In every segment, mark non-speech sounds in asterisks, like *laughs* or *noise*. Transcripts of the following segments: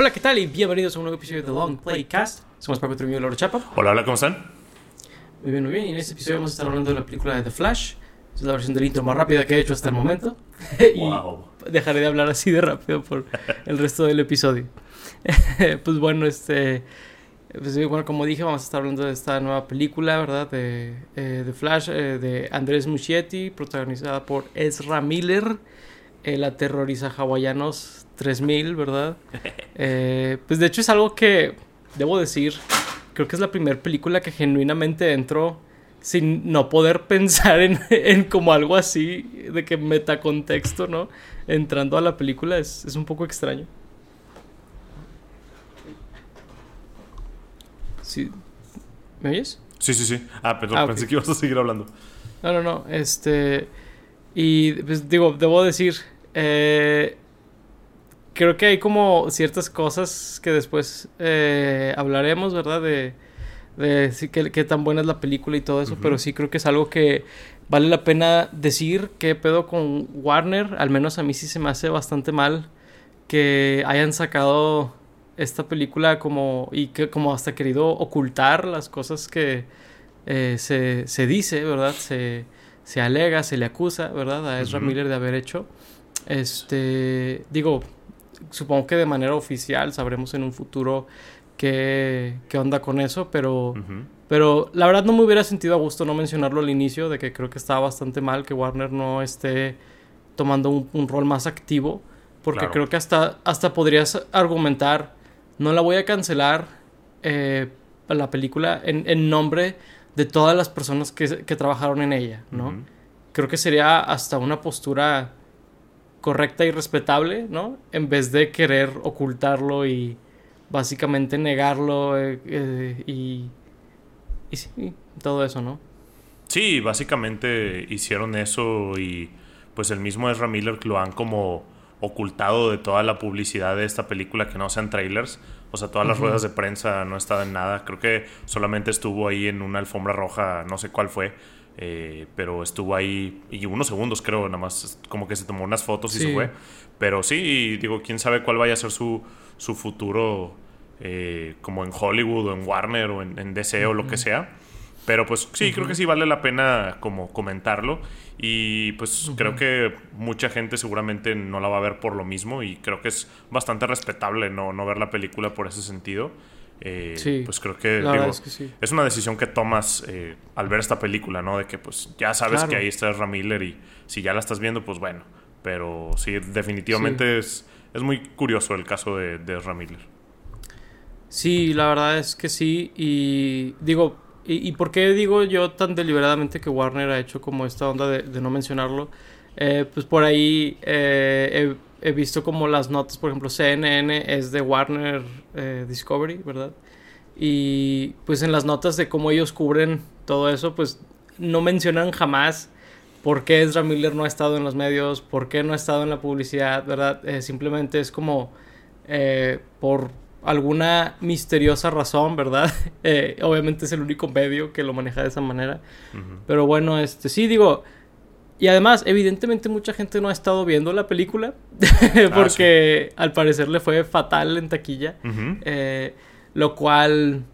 Hola, ¿qué tal? Y bienvenidos a un nuevo episodio de Long Playcast. Somos Paco Trujillo y Laura Chapa. Hola, hola, ¿cómo están? Muy bien, muy bien. Y en este episodio vamos a estar hablando de la película de The Flash. Es la versión del intro más rápida que he hecho hasta el momento. *laughs* y Wow. dejaré de hablar así de rápido por el resto del episodio. *laughs* pues bueno, este... Pues, bueno, como dije, vamos a estar hablando de esta nueva película, ¿verdad? De, eh, de Flash, eh, de Andrés Muschietti, protagonizada por Ezra Miller, el aterroriza hawaianos 3000, ¿verdad? *laughs* Eh, pues de hecho es algo que, debo decir, creo que es la primera película que genuinamente entró sin no poder pensar en, *laughs* en como algo así, de que metacontexto, ¿no? Entrando a la película es, es un poco extraño. Sí. ¿Me oyes? Sí, sí, sí. Ah, perdón, Ah, pensé que ibas a seguir hablando. No, no, no. Este. Y pues digo, debo decir. Eh, creo que hay como ciertas cosas que después eh, hablaremos, ¿verdad? De. De sí, qué, qué tan buena es la película y todo eso. Pero sí creo que es algo que vale la pena decir. ¿Qué pedo con Warner? Al menos a mí sí se me hace bastante mal que hayan sacado esta película como. Y que como hasta querido ocultar las cosas que eh, se, se dice, ¿verdad? Se, se alega, se le acusa, ¿verdad? A Ezra. Miller de haber hecho. Este, digo, supongo que de manera oficial sabremos en un futuro qué, qué onda con eso, pero, pero la verdad no me hubiera sentido a gusto no mencionarlo al inicio, de que creo que estaba bastante mal que Warner no esté tomando un, un rol más activo, porque Claro. creo que hasta, hasta podrías argumentar, no la voy a cancelar eh, la película en, en nombre de todas las personas que, que trabajaron en ella, ¿no? Creo que sería hasta una postura correcta y respetable, ¿no? En vez de querer ocultarlo y básicamente negarlo eh, eh, y, y sí, todo eso, ¿no? Sí, básicamente hicieron eso y pues el mismo Ezra Miller lo han como ocultado de toda la publicidad de esta película que no sean trailers. O sea, todas las ruedas de prensa no estado en nada. Creo que solamente estuvo ahí en una alfombra roja, no sé cuál fue. Eh, pero estuvo ahí y unos segundos creo, nada más como que se tomó unas fotos y se fue. Pero sí, digo, quién sabe cuál vaya a ser su, su futuro eh, como en Hollywood o en Warner o en, en DC o lo que sea. Pero pues sí, creo que sí vale la pena como comentarlo. Y pues creo que mucha gente seguramente no la va a ver por lo mismo. Y creo que es bastante respetable no, no ver la película por ese sentido. Eh, Sí, pues creo que, digo, es que sí. es una decisión que tomas eh, al ver esta película, ¿no? De que pues ya sabes Claro. que ahí está Ezra Miller y si ya la estás viendo, pues bueno. Pero sí, definitivamente Es, es muy curioso el caso de, de Ezra Miller. Sí, la verdad es que sí. Y digo, ¿y, y por qué digo yo tan deliberadamente que Warner ha hecho como esta onda de, de no mencionarlo? Eh, pues por ahí eh, he, visto como las notas, por ejemplo, CNN es de Warner eh, Discovery, ¿verdad? Y pues en las notas de cómo ellos cubren todo eso, pues no mencionan jamás por qué Ezra Miller no ha estado en los medios, por qué no ha estado en la publicidad, ¿verdad? Eh, simplemente es como eh, por alguna misteriosa razón, ¿verdad? *laughs* Obviamente es el único medio que lo maneja de esa manera. Ujú. Pero bueno, este sí digo. Y además, evidentemente mucha gente no ha estado viendo la película. *laughs* porque al parecer le fue fatal en taquilla. Eh, lo cual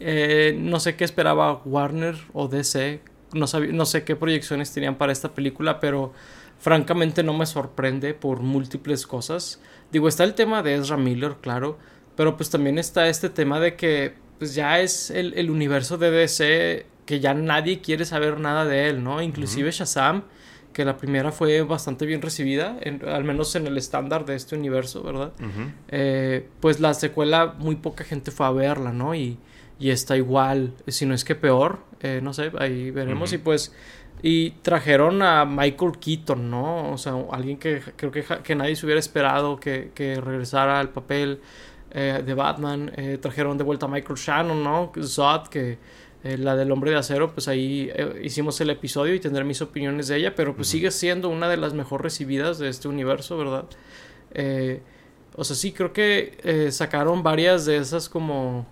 eh, no sé qué esperaba Warner o DC. No, no sé qué proyecciones tenían para esta película, pero francamente no me sorprende por múltiples cosas. Digo, está el tema de Ezra Miller, claro, pero pues también está este tema de que pues ya es el, el universo de DC que ya nadie quiere saber nada de él, ¿no? Inclusive Shazam, que la primera fue bastante bien recibida, en- al menos en el estándar de este universo, ¿verdad? Eh, pues la secuela muy poca gente fue a verla, ¿no? Y, y está igual, si no es que peor, eh, no sé, ahí veremos. Y pues, y trajeron a Michael Keaton, ¿no? O sea, alguien que creo que, que nadie se hubiera esperado que, que regresara al papel eh, de Batman. Trajeron de vuelta a Michael Shannon, ¿no? Zod, que eh, la del hombre de acero, pues ahí eh, hicimos el episodio y tendré mis opiniones de ella, pero pues sigue siendo una de las mejor recibidas de este universo, ¿verdad? Eh, o sea, sí, creo que eh, sacaron varias de esas como...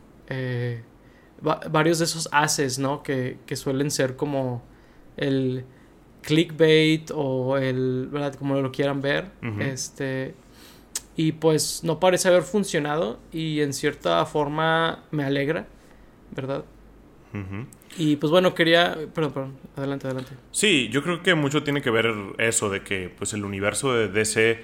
va- varios de esos haces, ¿no? Que, que suelen ser como el clickbait o el... ¿Verdad? Como lo quieran ver. Este... Y pues no parece haber funcionado y en cierta forma me alegra, ¿verdad? Y pues bueno, quería... Perdón, perdón, adelante, adelante. Sí, yo creo que mucho tiene que ver eso de que pues el universo de DC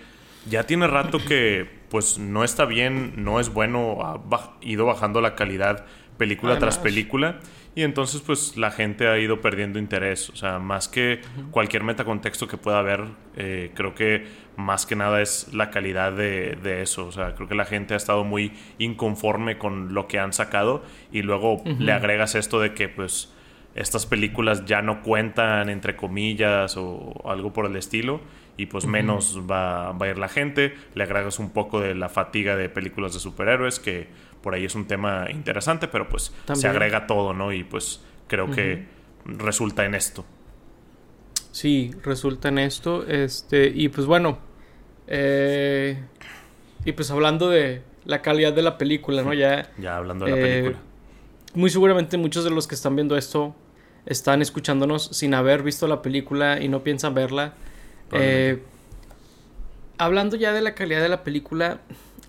ya tiene rato que pues no está bien, no es bueno, ha ido bajando la calidad película tras película. Y entonces, pues, la gente ha ido perdiendo interés. O sea, más que cualquier metacontexto que pueda haber, eh, creo que más que nada es la calidad de, de, eso. O sea, creo que la gente ha estado muy inconforme con lo que han sacado. Y luego le agregas esto de que, pues, estas películas ya no cuentan, entre comillas, o algo por el estilo. Y pues menos va, va a ir la gente. Le agregas un poco de la fatiga de películas de superhéroes que por ahí es un tema interesante, pero pues se agrega todo, ¿no? Y pues creo que resulta en esto. Sí, resulta en esto. Este, y pues bueno. Eh, y pues hablando de la calidad de la película, ¿no? Ya. Ya hablando de la película. Eh, muy seguramente muchos de los que están viendo esto están escuchándonos sin haber visto la película y no piensan verla. Eh, hablando ya de la calidad de la película,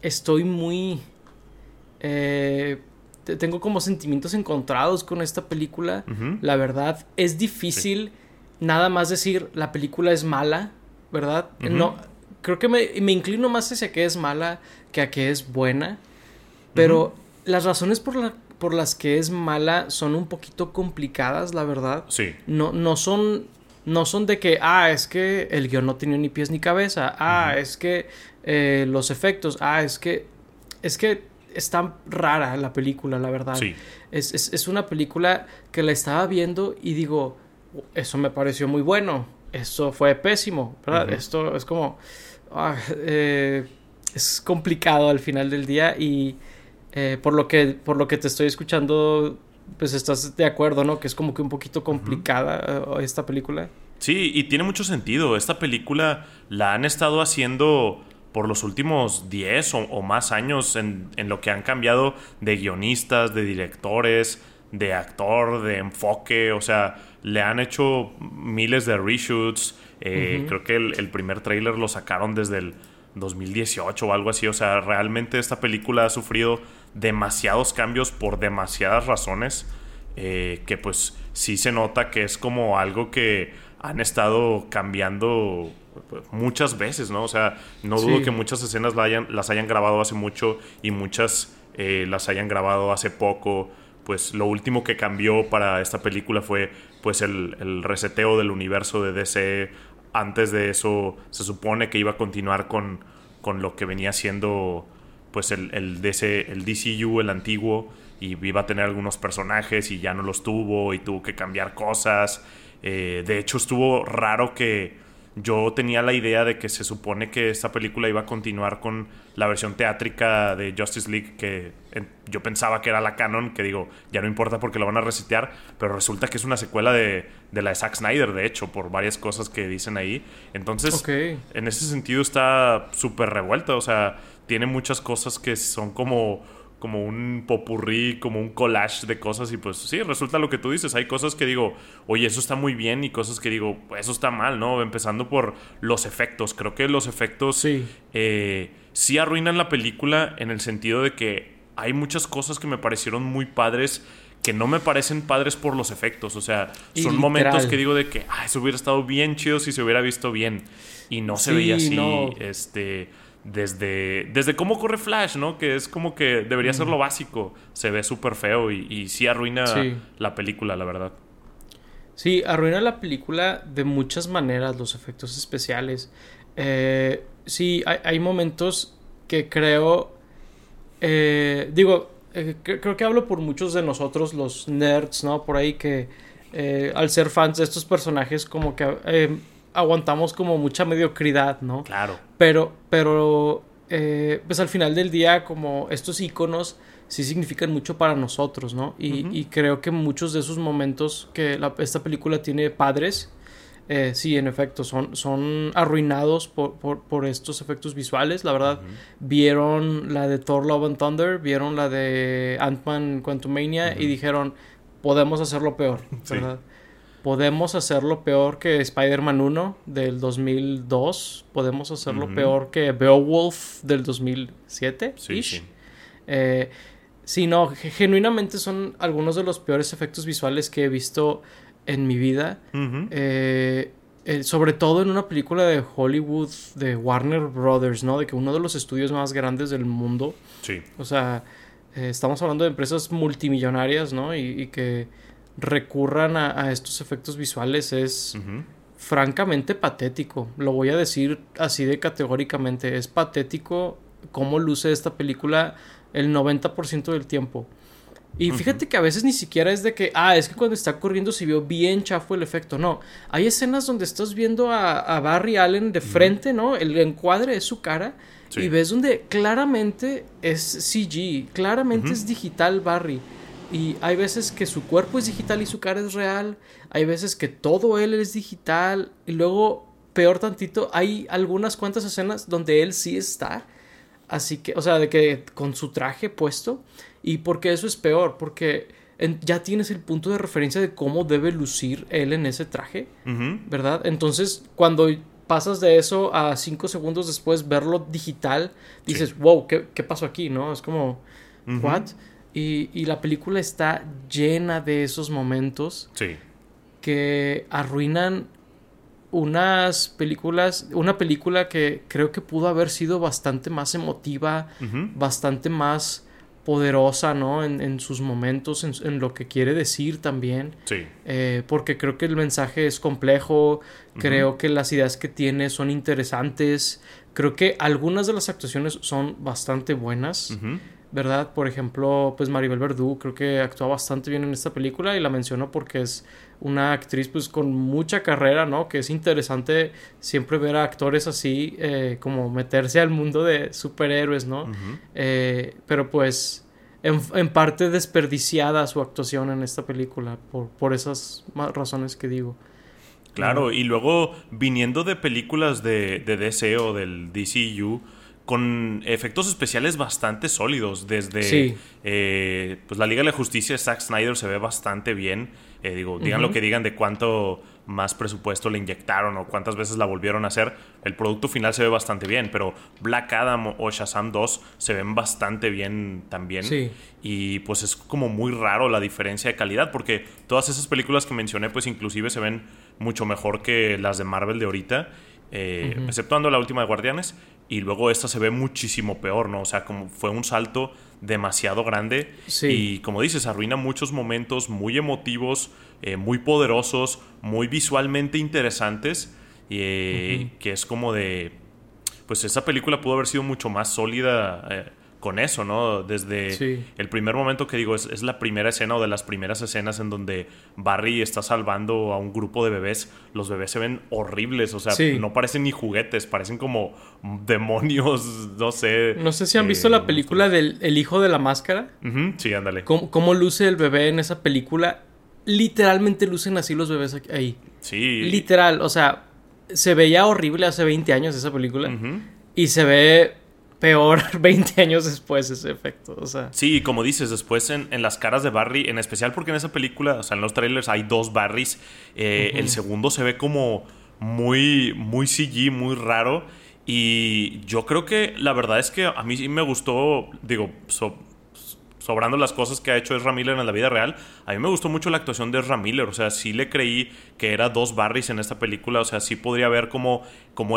estoy muy eh, tengo como sentimientos encontrados con esta película. La verdad, es difícil nada más decir la película es mala, ¿verdad? No, creo que me, inclino más hacia que es mala que a que es buena. Pero las razones por, por las que es mala son un poquito complicadas, la verdad. Sí. No, no son. No son de que, ah, es que el guion no tiene ni pies ni cabeza. Ah, es que eh, los efectos. Ah, es que. Es que es tan rara la película, la verdad. Sí. Es, es, una película que la estaba viendo y digo, eso me pareció muy bueno, eso fue pésimo, ¿verdad? Esto es como, ah, eh, es complicado al final del día y eh, por, lo que, por lo que te estoy escuchando, pues estás de acuerdo, ¿no? Que es como que un poquito complicada eh, esta película. Sí, y tiene mucho sentido. Esta película la han estado haciendo por los últimos 10 o, más años en, lo que han cambiado de guionistas, de directores, de actor, de enfoque, o sea, le han hecho miles de reshoots. Eh, creo que el, primer tráiler lo sacaron desde el 2018 o algo así. O sea, realmente esta película ha sufrido demasiados cambios por demasiadas razones. Eh, que pues sí se nota que es como algo que han estado cambiando muchas veces, ¿no? O sea, no dudo que muchas escenas las hayan grabado hace mucho y muchas eh, las hayan grabado hace poco. Pues lo último que cambió para esta película fue pues el, reseteo del universo de DC. Antes de eso se supone que iba a continuar con, con lo que venía siendo pues el, el, DC, el DCU, el antiguo, y iba a tener algunos personajes y ya no los tuvo y tuvo que cambiar cosas. Eh, de hecho estuvo raro que yo tenía la idea de que se supone que esta película iba a continuar con la versión teátrica de Justice League que yo pensaba que era la canon, que digo, ya no importa porque lo van a resetear, pero resulta que es una secuela de, la de Zack Snyder, de hecho, por varias cosas que dicen ahí. Entonces, en ese sentido está súper revuelta, o sea, tiene muchas cosas que son como como un popurrí, como un collage de cosas y pues sí, resulta lo que tú dices, hay cosas que digo, oye, eso está muy bien y cosas que digo, pues eso está mal, ¿no? Empezando por los efectos, creo que los efectos sí, eh, sí arruinan la película en el sentido de que hay muchas cosas que me parecieron muy padres que no me parecen padres por los efectos, o sea, son momentos que digo de que, ah, eso hubiera estado bien chido si se hubiera visto bien y no se veía así, este desde, desde cómo corre Flash, ¿no? Que es como que debería ser lo básico. Se ve súper feo y, y, sí arruina la película, la verdad. Sí, arruina la película de muchas maneras, los efectos especiales. Eh, sí, hay, momentos que creo... Eh, digo, eh, creo que hablo por muchos de nosotros, los nerds, ¿no? Por ahí que al ser fans de estos personajes como que aguantamos como mucha mediocridad, ¿no? Claro. Pero, pero, eh, pues al final del día, como estos iconos sí significan mucho para nosotros, ¿no? Y, creo que muchos de esos momentos que esta película tiene padres, eh, sí, en efecto, son, son arruinados por, por, estos efectos visuales. La verdad, vieron la de Thor Love and Thunder, vieron la de Ant-Man Quantumania y dijeron, podemos hacerlo peor, ¿verdad? Podemos hacerlo peor que Spider-Man 1 del 2002. Podemos hacerlo peor que Beowulf del 2007. Sí, sí. Eh, sí, no, genuinamente son algunos de los peores efectos visuales que he visto en mi vida. eh, eh, sobre todo en una película de Hollywood de Warner Brothers, ¿no? De que uno de los estudios más grandes del mundo. Sí. O sea, eh, estamos hablando de empresas multimillonarias, ¿no? Y, que recurran a, estos efectos visuales es francamente patético. Lo voy a decir así de categóricamente. Es patético cómo luce esta película el 90% del tiempo. Y fíjate que a veces ni siquiera es de que, ah, es que cuando está corriendo se vio bien chafo el efecto. No, hay escenas donde estás viendo a, Barry Allen de frente, ¿no? El encuadre es su cara. Y ves donde claramente es CG, claramente es digital Barry. Y hay veces que su cuerpo es digital y su cara es real. Hay veces que todo él es digital. Y luego, peor tantito, hay algunas cuantas escenas donde él sí está. Así que, o sea, de que con su traje puesto. Y porque eso es peor, porque ya tienes el punto de referencia de cómo debe lucir él en ese traje, ¿verdad? Entonces, cuando pasas de eso a cinco segundos después verlo digital, dices, wow, ¿qué, pasó aquí? ¿No? Es como, ¿what? Y, y, la película está llena de esos momentos que arruinan unas películas, una película que creo que pudo haber sido bastante más emotiva, bastante más poderosa, ¿no? En, en sus momentos, en, lo que quiere decir también. Sí. Eh, porque creo que el mensaje es complejo, creo que las ideas que tiene son interesantes, creo que algunas de las actuaciones son bastante buenas. ¿Verdad? Por ejemplo, pues Maribel Verdú creo que actúa bastante bien en esta película y la menciono porque es una actriz pues con mucha carrera, ¿no? Que es interesante siempre ver a actores así eh, como meterse al mundo de superhéroes, ¿no? Eh, pero pues en, parte desperdiciada su actuación en esta película por, por esas razones que digo. Claro, y luego viniendo de películas de, de DC o del DCU, con efectos especiales bastante sólidos. Desde eh, pues la Liga de la Justicia de Zack Snyder se ve bastante bien. Eh, digo, digan lo que digan de cuánto más presupuesto le inyectaron o cuántas veces la volvieron a hacer. El producto final se ve bastante bien, pero Black Adam o Shazam 2 se ven bastante bien también. Y pues es como muy raro la diferencia de calidad, porque todas esas películas que mencioné, pues inclusive se ven mucho mejor que las de Marvel de ahorita. Eh, exceptuando la última de Guardianes, y luego esta se ve muchísimo peor, ¿no? O sea, como fue un salto demasiado grande y como dices, arruina muchos momentos muy emotivos, eh, muy poderosos, muy visualmente interesantes, y, eh, que es como de, pues esa película pudo haber sido mucho más sólida con eso, ¿no? Desde el primer momento que digo, es, la primera escena o de las primeras escenas en donde Barry está salvando a un grupo de bebés. Los bebés se ven horribles, o sea, no parecen ni juguetes, parecen como demonios, *laughs* no sé. No sé si han visto la eh, película del El hijo de la máscara. sí, ándale. ¿Cómo, luce el bebé en esa película? Literalmente lucen así los bebés ahí. Sí. Literal, o sea, se veía horrible hace 20 años esa película. Y se ve peor *laughs* 20 años después ese efecto. O sea. Sí, como dices, después en, las caras de Barry, en especial porque en esa película, o sea, en los trailers hay dos Barrys. Eh, el segundo se ve como muy, muy CG, muy raro. Y yo creo que la verdad es que a mí sí me gustó, digo, sobrando las cosas que ha hecho Ezra Miller en la vida real, a mí me gustó mucho la actuación de Ezra Miller. O sea, sí le creí que era dos Barrys en esta película. O sea, sí podría ver cómo,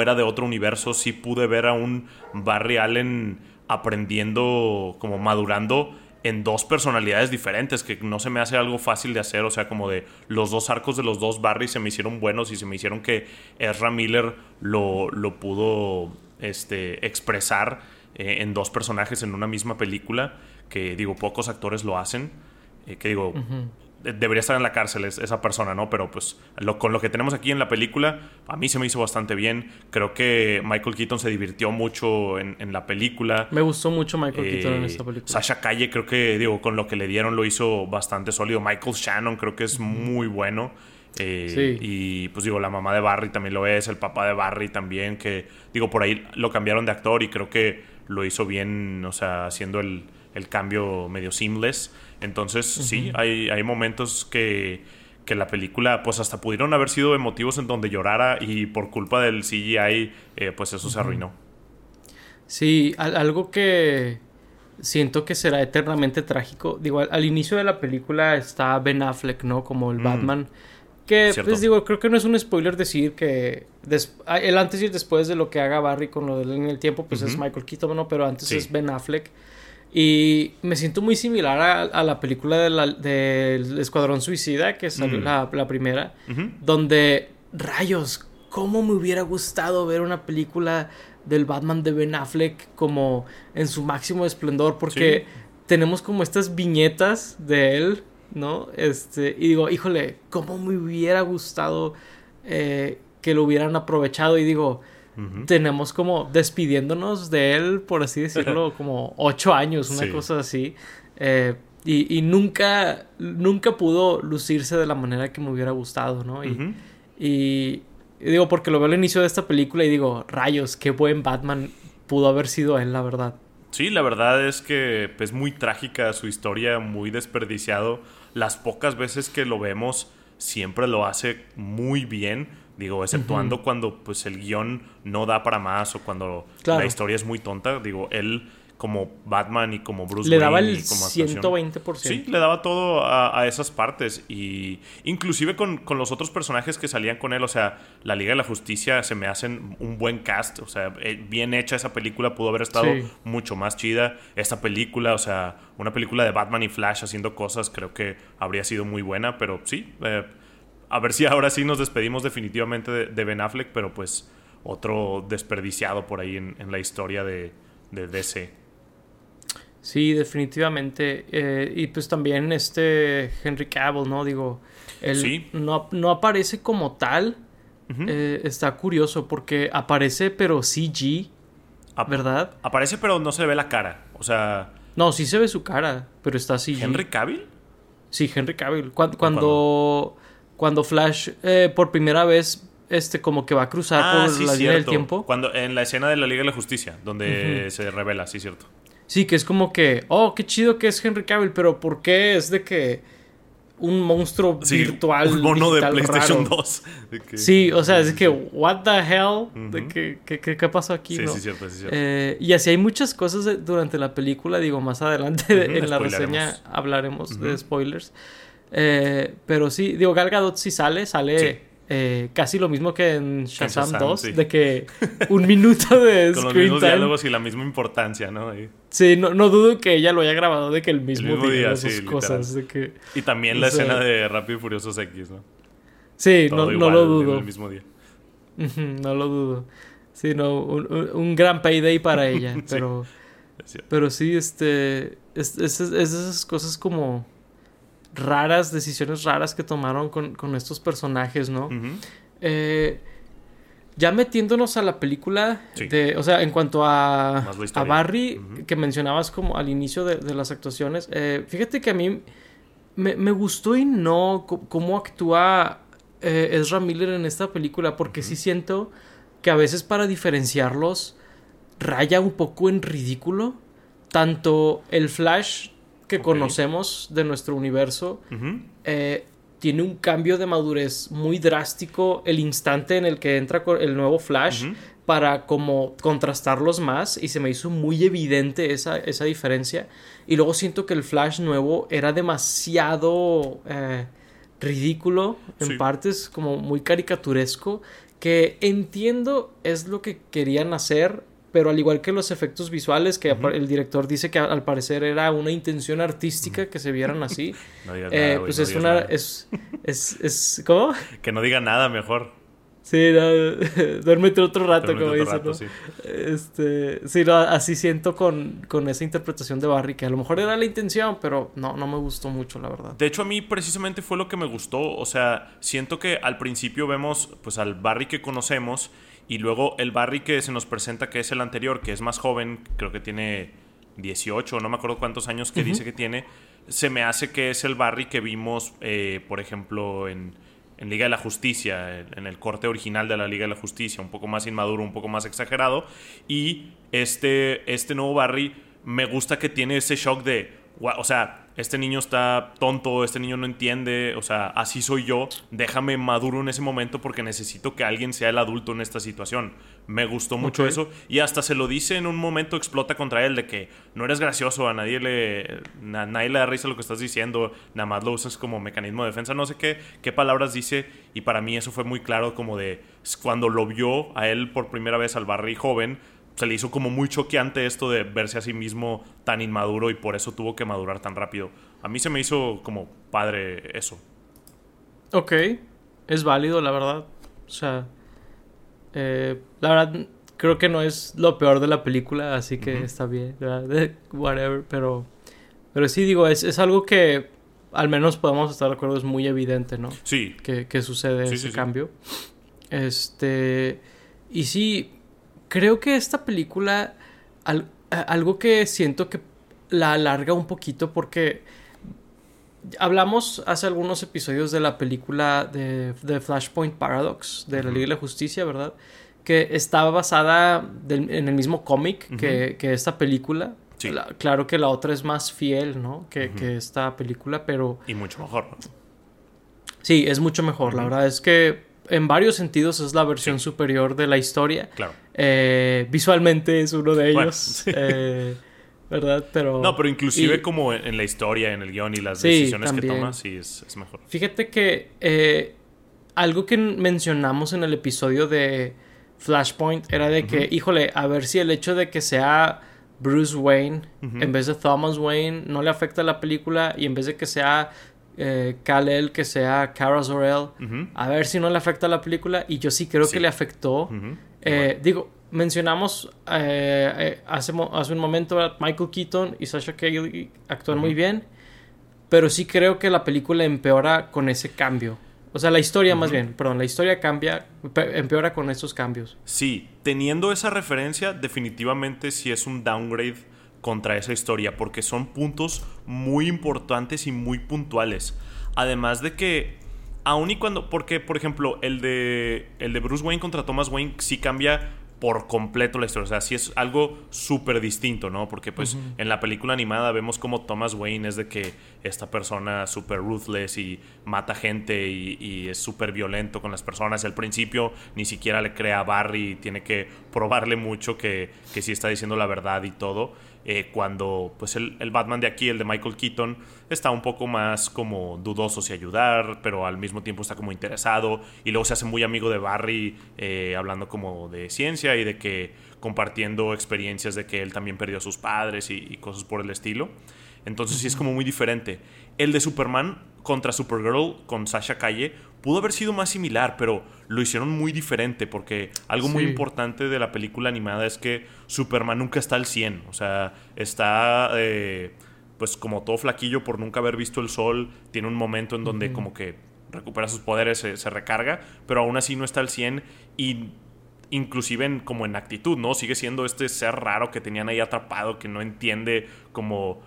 era de otro universo. Sí pude ver a un Barry Allen aprendiendo, como madurando en dos personalidades diferentes, que no se me hace algo fácil de hacer, o sea, como de los dos arcos de los dos Barrys se me hicieron buenos y se me hicieron que Ezra Miller lo, lo pudo este, expresar eh, en dos personajes en una misma película que digo, pocos actores lo hacen, eh, que digo, debería estar en la cárcel esa persona, ¿no? Pero pues con lo que tenemos aquí en la película, a mí se me hizo bastante bien. Creo que Michael Keaton se divirtió mucho en, la película. Me gustó mucho Michael Keaton en esta película. Sasha Calle creo que, digo, con lo que le dieron lo hizo bastante sólido. Michael Shannon creo que es muy bueno. Eh, sí. Y pues digo, la mamá de Barry también lo es, el papá de Barry también, que digo, por ahí lo cambiaron de actor y creo que lo hizo bien, o sea, haciendo el, el cambio medio seamless. Entonces, sí, hay, hay momentos que, que la película, pues hasta pudieron haber sido emotivos en donde llorara y por culpa del CGI, eh, pues eso se arruinó. Sí, algo que siento que será eternamente trágico. Digo, al, inicio de la película está Ben Affleck, ¿no? Como el mm. Batman. Que, pues digo, creo que no es un spoiler decir que el antes y el después de lo que haga Barry con lo del en el tiempo, pues es Michael Keaton, ¿no? Pero antes es Ben Affleck. Y me siento muy similar a, la película del de Escuadrón Suicida, que salió mm. la, la, primera, donde, rayos, ¿cómo me hubiera gustado ver una película del Batman de Ben Affleck como en su máximo esplendor? Porque tenemos como estas viñetas de él ¿no? Este, y digo, híjole, ¿cómo me hubiera gustado eh, que lo hubieran aprovechado? Y digo, tenemos como despidiéndonos de él, por así decirlo, *laughs* como ocho años, una cosa así. Eh, y, nunca, nunca pudo lucirse de la manera que me hubiera gustado, ¿no? Y, y, digo, porque lo veo al inicio de esta película y digo, rayos, qué buen Batman pudo haber sido él, la verdad. Sí, la verdad es que es muy trágica su historia, muy desperdiciado. Las pocas veces que lo vemos, siempre lo hace muy bien. Digo, exceptuando cuando pues el guion no da para más o cuando la historia es muy tonta. Digo, él como Batman y como Bruce le daba el 120%. Sí, le daba todo a, esas partes. Y inclusive con, los otros personajes que salían con él, o sea, la Liga de la Justicia se me hacen un buen cast. O sea, eh, bien hecha esa película, pudo haber estado mucho más chida. Esta película, o sea, una película de Batman y Flash haciendo cosas, creo que habría sido muy buena. Pero sí, eh, a ver si ahora sí nos despedimos definitivamente de, Ben Affleck, pero pues otro desperdiciado por ahí en, la historia de, de DC. Sí, definitivamente. Eh, y pues también este Henry Cavill, ¿no? Digo, él no, no, aparece como tal. Eh, está curioso porque aparece pero CG, ¿verdad? Aparece pero no se le ve la cara. O sea... No, sí se ve su cara, pero está CG. ¿Henry Cavill? Sí, Henry Cavill. Cuando, cuando, Flash eh, por primera vez este como que va a cruzar ah, por la línea del tiempo. Cuando en la escena de la Liga de la Justicia, donde se revela, sí, cierto. Sí, que es como que, oh, qué chido que es Henry Cavill, pero ¿por qué es de que un monstruo virtual? Un mono de PlayStation 2. *laughs* Sí, o sea, es de que, what the hell? de que, ¿qué, qué, pasó aquí? Sí, sí, cierto, sí, cierto. Eh, y así hay muchas cosas durante la película, digo, más adelante *laughs* en la reseña hablaremos de spoilers. Eh, pero sí, digo, Gal Gadot sí sale, sale eh, casi lo mismo que en Shazam, 2, de que *laughs* un minuto de Con los mismos diálogos y la misma importancia, ¿no? Sí, no, no, dudo que ella lo haya grabado de que el mismo, día, cosas. De que, y también la escena de Rápido y Furiosos X, ¿no? Sí, no, no, lo dudo. El mismo día. no lo dudo. Sí, no, un, un gran payday para ella, *laughs* pero... pero sí, este... Es, es, es esas cosas como raras, decisiones raras que tomaron con, estos personajes, ¿no? Eh, ya metiéndonos a la película, de, o sea, en cuanto a, a Barry, que mencionabas como al inicio de, las actuaciones, eh, fíjate que a mí me, gustó y no cómo actúa eh, Ezra Miller en esta película, porque sí siento que a veces para diferenciarlos raya un poco en ridículo. Tanto el Flash que conocemos de nuestro universo eh, tiene un cambio de madurez muy drástico el instante en el que entra el nuevo Flash para como contrastarlos más y se me hizo muy evidente esa, esa diferencia. Y luego siento que el Flash nuevo era demasiado eh, ridículo en partes como muy caricaturesco que entiendo es lo que querían hacer pero al igual que los efectos visuales, que el director dice que al parecer era una intención artística que se vieran así, *laughs* eh, pues es una... Es, es, es, ¿Cómo? *laughs* Que no diga nada mejor. Sí, no, *laughs* duérmete otro rato, como dicen. ¿no? Sí. Este, sí, así siento con, con, esa interpretación de Barry, que a lo mejor era la intención, pero no, no me gustó mucho, la verdad. De hecho, a mí precisamente fue lo que me gustó. O sea, siento que al principio vemos pues al Barry que conocemos y luego el Barry que se nos presenta, que es el anterior, que es más joven, creo que tiene 18, no me acuerdo cuántos años que dice que tiene, se me hace que es el Barry que vimos, eh, por ejemplo, en, en, Liga de la Justicia, en el corte original de la Liga de la Justicia, un poco más inmaduro, un poco más exagerado. Y este, este nuevo Barry me gusta que tiene ese shock de, o sea, este niño está tonto, este niño no entiende, o sea, así soy yo, déjame maduro en ese momento porque necesito que alguien sea el adulto en esta situación. Me gustó mucho eso y hasta se lo dice en un momento, explota contra él de que no eres gracioso, a nadie le, nadie le da risa lo que estás diciendo, nada más lo usas como mecanismo de defensa, no sé qué, qué palabras dice y para mí eso fue muy claro como de cuando lo vio a él por primera vez al Barry joven, se le hizo como muy choqueante esto de verse a sí mismo tan inmaduro y por eso tuvo que madurar tan rápido. A mí se me hizo como padre eso. Ok, es válido, la verdad. O sea, eh, la verdad creo que no es lo peor de la película, así que está bien, *laughs* whatever, pero, pero sí digo, es, es, algo que al menos podemos estar de acuerdo, es muy evidente, ¿no? Sí. Que, que sucede ese cambio. Este, y sí, creo que esta película, algo que siento que la alarga un poquito porque hablamos hace algunos episodios de la película de, Flashpoint Paradox de la Liga de la Justicia, ¿verdad? Que estaba basada en el mismo cómic que, esta película. claro que la otra es más fiel, ¿no? Que, que, esta película, pero... Y mucho mejor. Sí, es mucho mejor. La verdad es que en varios sentidos es la versión superior de la historia. Claro. Eh, visualmente es uno de ellos. Eh, ¿Verdad? Pero. No, pero inclusive como en la historia, en el guion y las decisiones que toma, sí es, mejor. Fíjate que eh, algo que mencionamos en el episodio de Flashpoint era de que, híjole, a ver si el hecho de que sea Bruce Wayne en vez de Thomas Wayne no le afecta a la película y en vez de que sea eh, Kal-El que sea Kara Zor-El. A ver si no le afecta a la película. Y yo sí creo que le afectó. Eh, digo, mencionamos eh, eh, hace, hace, un momento a Michael Keaton y Sasha Cagle actúan muy bien. Pero sí creo que la película empeora con ese cambio. O sea, la historia más bien, perdón, la historia cambia, empeora con esos cambios. Sí, teniendo esa referencia, definitivamente sí es un downgrade contra esa historia, porque son puntos muy importantes y muy puntuales. Además de que, aun y cuando, porque por ejemplo, el de, el de Bruce Wayne contra Thomas Wayne sí cambia por completo la historia. O sea, sí es algo súper distinto, ¿no? Porque pues en la película animada vemos como Thomas Wayne es de que esta persona súper ruthless y mata gente y, es súper violento con las personas. al principio ni siquiera le crea a Barry y tiene que probarle mucho que, que sí está diciendo la verdad y todo. Eh, cuando pues el, Batman de aquí, el de Michael Keaton, está un poco más como dudoso si ayudar, pero al mismo tiempo está como interesado y luego se hace muy amigo de Barry eh, hablando como de ciencia y de que compartiendo experiencias de que él también perdió a sus padres y, cosas por el estilo. Entonces sí es como muy diferente. El de Superman contra Supergirl con Sasha Calle pudo haber sido más similar, pero lo hicieron muy diferente porque algo muy importante de la película animada es que Superman nunca está al 100, o sea, está eh, pues como todo flaquillo por nunca haber visto el sol, tiene un momento en donde como que recupera sus poderes, se, recarga, pero aún así no está al 100 y inclusive en, como en actitud, ¿no? Sigue siendo este ser raro que tenían ahí atrapado, que no entiende como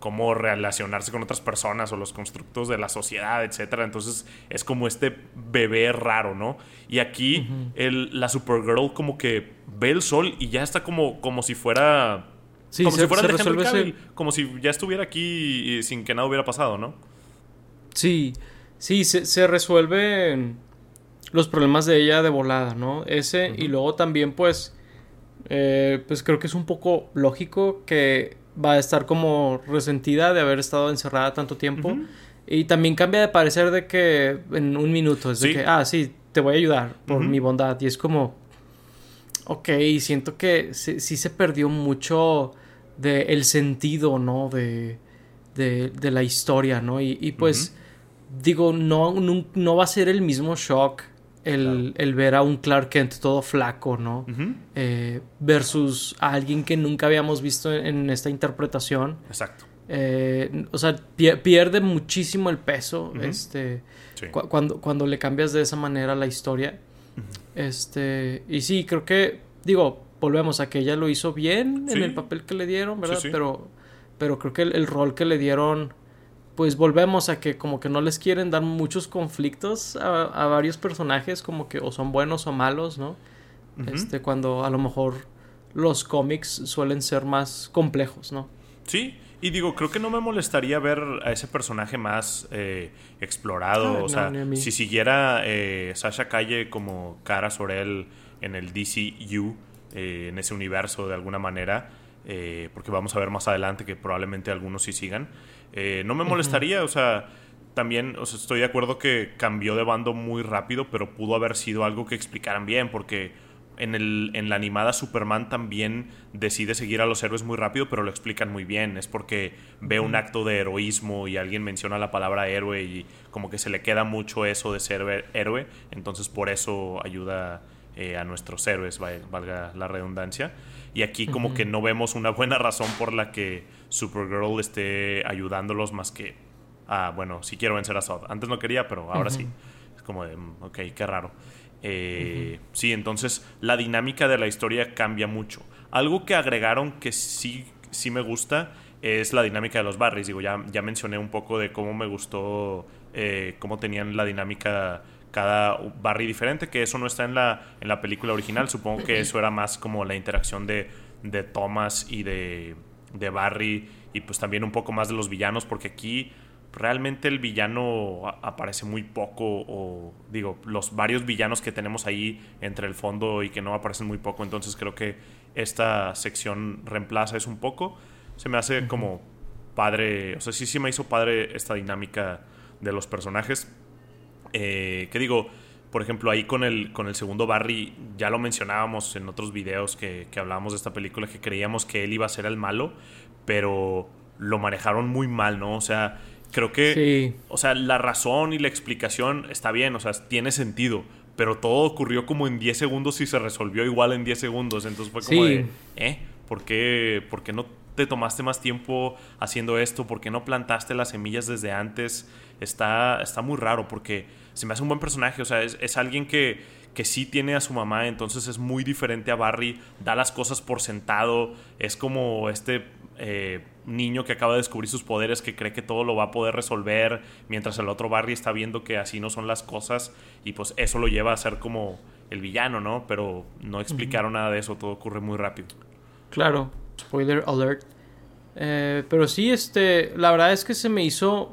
cómo relacionarse con otras personas o los constructos de la sociedad, etcétera. Entonces es como este bebé raro, ¿no? Y aquí el, la Supergirl como que ve el sol y ya está como, como si fuera... como si fuera de como si ya estuviera aquí sin que nada hubiera pasado, ¿no? Sí, sí, se, se resuelven los problemas de ella de volada, ¿no? Ese y luego también pues... Eh, pues creo que es un poco lógico que va a estar como resentida de haber estado encerrada tanto tiempo. Y también cambia de parecer de que en un minuto es de que, ah, sí, te voy a ayudar por mi bondad. Y es como, ok, siento que sí, se perdió mucho de el sentido, ¿no? De, de, de la historia, ¿no? Y, pues, digo, no, no, va a ser el mismo shock el, ver a un Clark Kent todo flaco, ¿no? Eh, versus a alguien que nunca habíamos visto en, esta interpretación. Exacto. Eh, o sea, pierde muchísimo el peso este, cuando, cuando le cambias de esa manera la historia. Este, y sí, creo que, digo, volvemos a que ella lo hizo bien en el papel que le dieron, ¿verdad? Pero, pero creo que el, rol que le dieron pues volvemos a que como que no les quieren dar muchos conflictos a, varios personajes, como que o son buenos o malos, ¿no? Este, cuando a lo mejor los cómics suelen ser más complejos, ¿no? Sí, Y digo, creo que no me molestaría ver a ese personaje más eh, explorado. Ah, o no, sea, si siguiera eh, Sasha Calle como Cara Sorel en el DCU, eh, en ese universo de alguna manera, eh, porque vamos a ver más adelante que probablemente algunos sí sigan, eh, no me molestaría. O sea, también o sea, estoy de acuerdo que cambió de bando muy rápido, pero pudo haber sido algo que explicaran bien, porque en, el, en la animada Superman también decide seguir a los héroes muy rápido, pero lo explican muy bien. Es porque ve un acto de heroísmo y alguien menciona la palabra héroe y como que se le queda mucho eso de ser héroe. Entonces por eso ayuda eh, a nuestros héroes, va- valga la redundancia. Y aquí como que no vemos una buena razón por la que Supergirl esté ayudándolos más que... Ah, bueno, sí quiero vencer a Zod. Antes no quería, pero ahora sí. Es como de, mm, ok, qué raro. Eh, Sí, entonces la dinámica de la historia cambia mucho. Algo que agregaron que sí, sí me gusta es la dinámica de los barrios. Digo, ya, ya mencioné un poco de cómo me gustó, eh, cómo tenían la dinámica cada barrio diferente, que eso no está en la, en la película original. Supongo que eso era más como la interacción de, de Thomas y de, de Barry y pues también un poco más de los villanos, porque aquí realmente el villano aparece muy poco o digo, los varios villanos que tenemos ahí entre el fondo y que no aparecen muy poco, entonces creo que esta sección reemplaza eso un poco. Se me hace como padre, o sea, sí, sí me hizo padre esta dinámica de los personajes. Eh, que digo, por ejemplo, ahí con el, con el segundo Barry, ya lo mencionábamos en otros videos que, que hablábamos de esta película, que creíamos que él iba a ser el malo, pero lo manejaron muy mal, ¿no? O sea, creo que, Sí. o sea, la razón y la explicación está bien, o sea, tiene sentido, pero todo ocurrió como en 10 segundos y se resolvió igual en 10 segundos, entonces fue como Sí. de, ¿eh? ¿Por qué, por qué no te tomaste más tiempo haciendo esto? ¿Por qué no plantaste las semillas desde antes? Está, está muy raro porque se me hace un buen personaje. O sea, es, es alguien que, que sí tiene a su mamá, entonces es muy diferente a Barry. Da las cosas por sentado. Es como este eh, niño que acaba de descubrir sus poderes que cree que todo lo va a poder resolver, mientras el otro Barry está viendo que así no son las cosas. Y pues eso lo lleva a ser como el villano, ¿no? Pero no explicaron nada de eso, todo ocurre muy rápido. Claro, spoiler alert. Eh, pero sí, este, la verdad es que se me hizo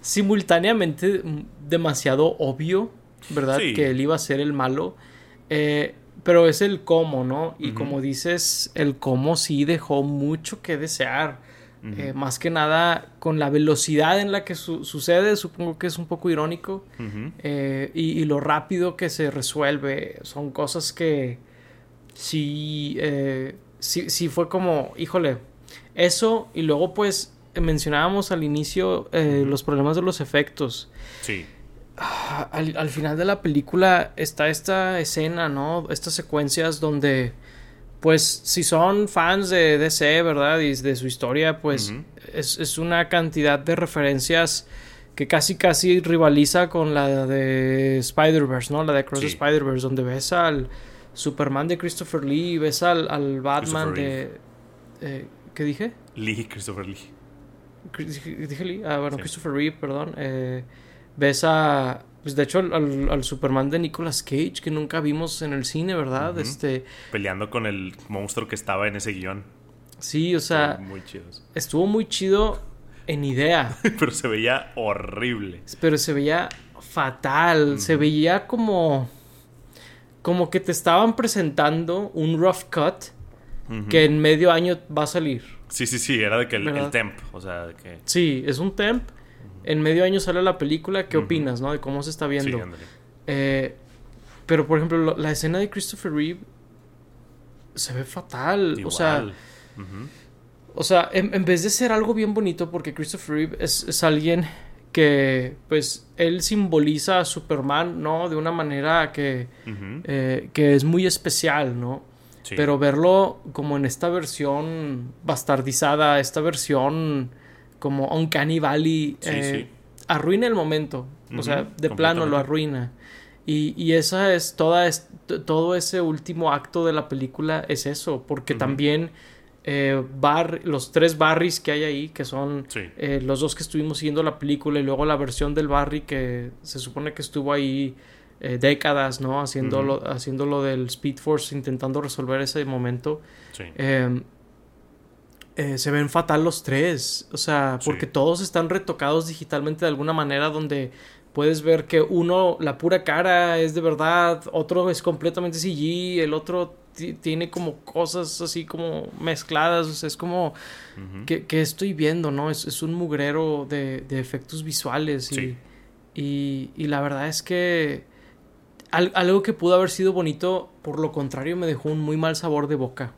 simultáneamente demasiado obvio, ¿verdad? Sí. Que él iba a ser el malo. Eh, pero es el cómo, ¿no? Y como dices, el cómo sí dejó mucho que desear. Eh, más que nada con la velocidad en la que su- sucede, supongo que es un poco irónico. Eh, y, y lo rápido que se resuelve son cosas que sí, eh, sí, sí fue como, híjole, eso y luego pues mencionábamos al inicio los problemas de los efectos. Sí. Al, al final de la película está esta escena, ¿no? Estas secuencias donde, pues, si son fans de DC, ¿verdad? Y de su historia, pues, es, es una cantidad de referencias que casi casi rivaliza con la de Spider-Verse, ¿no? La de Cross Sí. Spider-Verse, donde ves al Superman de Christopher Lee, ves al, al Batman de... eh, ¿Qué dije? Lee, Christopher Lee. Dije, dije Lee, ah, bueno, Sí. Christopher Reeve, perdón. eh, ves a. Pues de hecho, al, al- Superman de Nicolas Cage, que nunca vimos en el cine, ¿verdad? Este. Peleando con el monstruo que estaba en ese guion. Sí, o sea, Muy chidos. estuvo muy chido en idea, *laughs* Pero se veía horrible. pero se veía fatal. Se veía como. Como que te estaban presentando un rough cut que en medio año va a salir. Sí, sí, sí, era de que el, el temp. O sea, de que. Sí, es un temp. En medio año sale la película. ¿Qué opinas, no? De cómo se está viendo. Sí. Eh, pero, por ejemplo, lo- la escena de Christopher Reeve se ve fatal. Igual. O sea, o sea en, en vez de ser algo bien bonito, porque Christopher Reeve es, es alguien que, pues, él simboliza a Superman, ¿no? De una manera que, eh, que es muy especial, ¿no? Sí. Pero verlo como en esta versión bastardizada, esta versión como Uncanny Valley, Sí, eh, sí. arruina el momento. O sea, de plano lo arruina. Y, y esa es toda es, todo ese último acto de la película es eso, porque Ujú. también eh, Bar- los tres Barrys que hay ahí, que son Sí. eh, los dos que estuvimos siguiendo la película y luego la versión del Barry que se supone que estuvo ahí eh, décadas, ¿no? Haciendo, Ujú. lo, haciendo lo del Speed Force, intentando resolver ese momento. Sí. Eh, se ven fatal los tres. O sea, porque todos están retocados digitalmente de alguna manera donde puedes ver que uno, la pura cara es de verdad, otro es completamente CG, el otro tiene como cosas así como mezcladas, o sea, es como que, estoy viendo, ¿no? Es, un mugrero de, efectos visuales y, y, la verdad es que algo que pudo haber sido bonito, por lo contrario, me dejó un muy mal sabor de boca.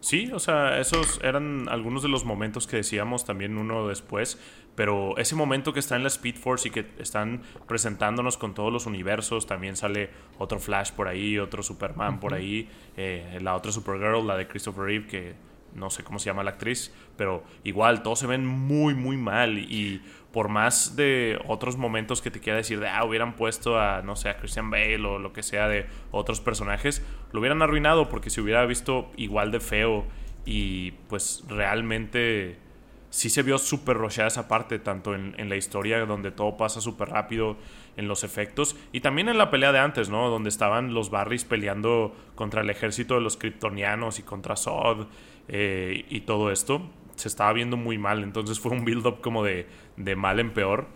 Sí, o sea, esos eran algunos de los momentos que decíamos también uno después, pero ese momento que está en la Speed Force y que están presentándonos con todos los universos, también sale otro Flash por ahí, otro Superman por ahí, eh, la otra Supergirl, la de Christopher Reeve, que no sé cómo se llama la actriz, pero igual todos se ven muy, muy mal y por más de otros momentos que te quiera decir de, ah, hubieran puesto a, no sé, a Christian Bale o lo que sea de otros personajes, lo hubieran arruinado porque se hubiera visto igual de feo y pues realmente sí se vio súper rocheada esa parte, tanto en, la historia donde todo pasa súper rápido, en los efectos, y también en la pelea de antes, ¿no? Donde estaban los Barrys peleando contra el ejército de los kryptonianos y contra Zod eh, y todo esto se estaba viendo muy mal. Entonces fue un build-up como de, de, mal en peor.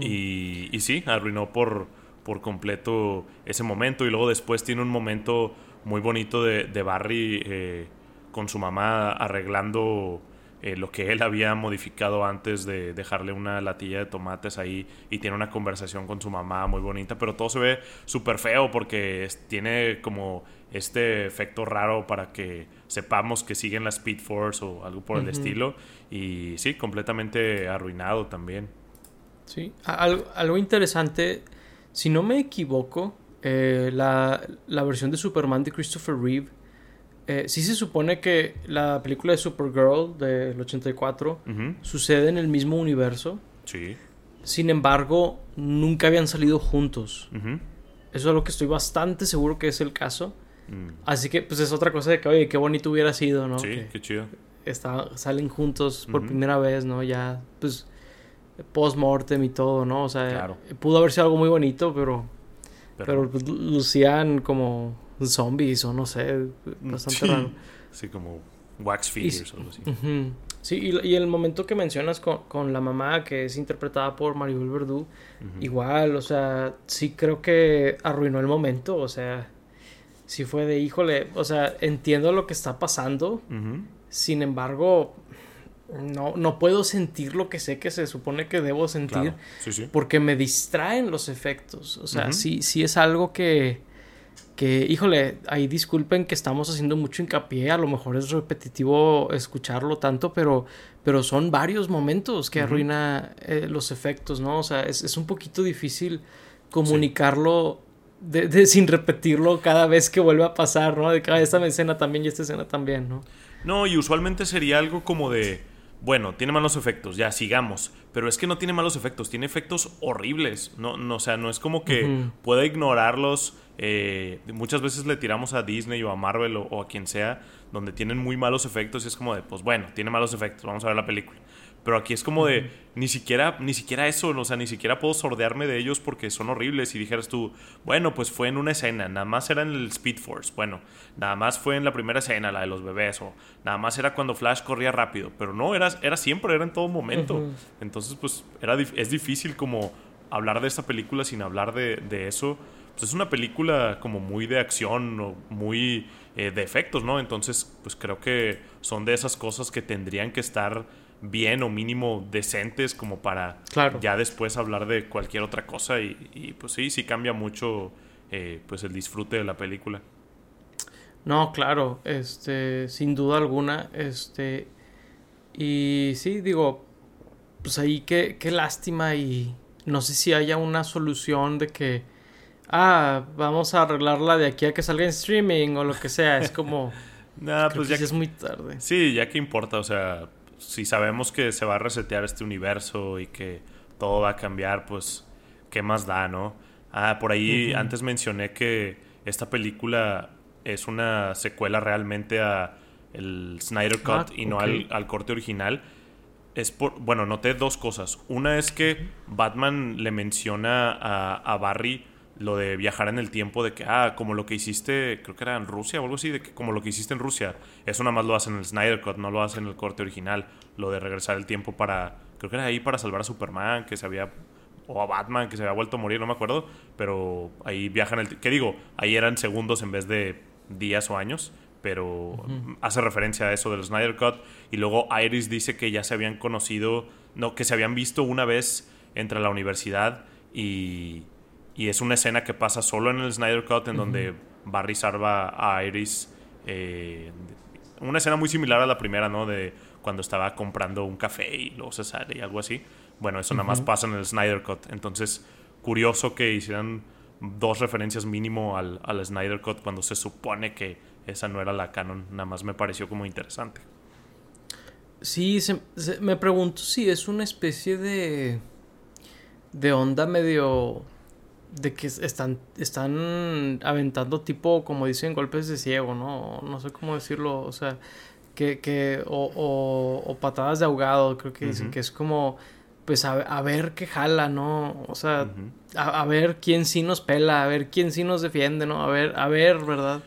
y, y, sí, arruinó por, por completo ese momento. Y luego después tiene un momento muy bonito de, de Barry eh, con su mamá arreglando eh, lo que él había modificado antes de dejarle una latilla de tomates ahí y tiene una conversación con su mamá muy bonita, pero todo se ve súper feo porque tiene como este efecto raro para que sepamos que siguen la Speed Force o algo por el estilo y sí, completamente arruinado también. Sí, algo, algo interesante, si no me equivoco, eh, la, la versión de Superman de Christopher Reeve eh, sí se supone que la película de Supergirl del 84 sucede en el mismo universo. Sí. Sin embargo, nunca habían salido juntos. Eso es algo que estoy bastante seguro que es el caso. Mm. Así que, pues es otra cosa de que, oye, qué bonito hubiera sido, ¿no? Sí, qué chido. salen juntos por primera vez, ¿no? Ya, pues, post-mortem y todo, ¿no? O sea, pudo haber sido algo muy bonito, pero. Pero, pues, lucían como zombies o no sé, bastante raro. Sí, como wax figures o algo así. Sí, y, el momento que mencionas con, la mamá, que es interpretada por Maribel Verdú, igual, o sea, sí creo que arruinó el momento, o sea, sí fue de, híjole, o sea, entiendo lo que está pasando, sin embargo, no, no puedo sentir lo que sé que se supone que debo sentir, porque me distraen los efectos, o sea, sí, sí es algo que que, híjole, ahí disculpen que estamos haciendo mucho hincapié, a lo mejor es repetitivo escucharlo tanto, pero, pero son varios momentos que arruina eh, los efectos, ¿no? O sea, es, un poquito difícil comunicarlo de, sin repetirlo cada vez que vuelve a pasar, ¿no? De cada esta escena también y esta escena también, ¿no? No, y usualmente sería algo como de bueno, tiene malos efectos, ya sigamos. Pero es que no tiene malos efectos, tiene efectos horribles. No, no, o sea, no es como que pueda ignorarlos. Eh, muchas veces le tiramos a Disney o a Marvel o, a quien sea, donde tienen muy malos efectos y es como de, pues bueno, tiene malos efectos, vamos a ver la película. Pero aquí es como de, ni siquiera, ni siquiera eso, o sea, ni siquiera puedo sordearme de ellos porque son horribles. Y dijeras tú, bueno, pues fue en una escena, nada más era en el Speed Force, bueno, nada más fue en la primera escena, la de los bebés, o nada más era cuando Flash corría rápido. Pero no, era, era siempre, era en todo momento. Entonces, pues, era, es difícil como hablar de esta película sin hablar de, de eso. Pues es una película como muy de acción o muy eh, de efectos, ¿no? Entonces, pues creo que son de esas cosas que tendrían que estar bien o mínimo decentes como para ya después hablar de cualquier otra cosa y, pues sí, sí cambia mucho eh, pues el disfrute de la película. No, claro, este, sin duda alguna, este, y sí, digo, pues ahí qué, qué lástima y no sé si haya una solución de que, ah, vamos a arreglarla de aquí a que salga en streaming o lo que sea, es como... *laughs* Nada, pues ya es muy tarde. Sí, ya que importa, o sea, si sabemos que se va a resetear este universo y que todo va a cambiar, pues, ¿qué más da, no? Ah, por ahí antes mencioné que esta película es una secuela realmente a el Snyder Cut ah, y no al, corte original. Es por, bueno, noté dos cosas. Una es que Batman le menciona a, a Barry lo de viajar en el tiempo, de que, ah, como lo que hiciste, creo que era en Rusia o algo así, de que como lo que hiciste en Rusia, eso nada más lo hacen en el Snyder Cut, no lo hacen en el corte original, lo de regresar el tiempo para, creo que era ahí para salvar a Superman, que se había, o a Batman, que se había vuelto a morir, no me acuerdo, pero ahí viajan el, ¿qué digo? Ahí eran segundos en vez de días o años, pero hace referencia a eso del Snyder Cut, y luego Iris dice que ya se habían conocido, no, que se habían visto una vez entre la universidad y y es una escena que pasa solo en el Snyder Cut, en donde Barry salva a Iris. Eh, una escena muy similar a la primera, ¿no? De cuando estaba comprando un café y luego se sale y algo así. Bueno, eso nada más pasa en el Snyder Cut. Entonces, curioso que hicieran dos referencias mínimo al, al Snyder Cut cuando se supone que esa no era la canon. Nada más me pareció como interesante. Sí, me pregunto si es una especie de. de onda medio de que están, están aventando tipo, como dicen, golpes de ciego, ¿no? No sé cómo decirlo, o sea, que, que o, o, patadas de ahogado, creo que dicen que es como, pues a, ver qué jala, ¿no? O sea, a, ver quién sí nos pela, a ver quién sí nos defiende, ¿no? A ver, a ver, ¿verdad?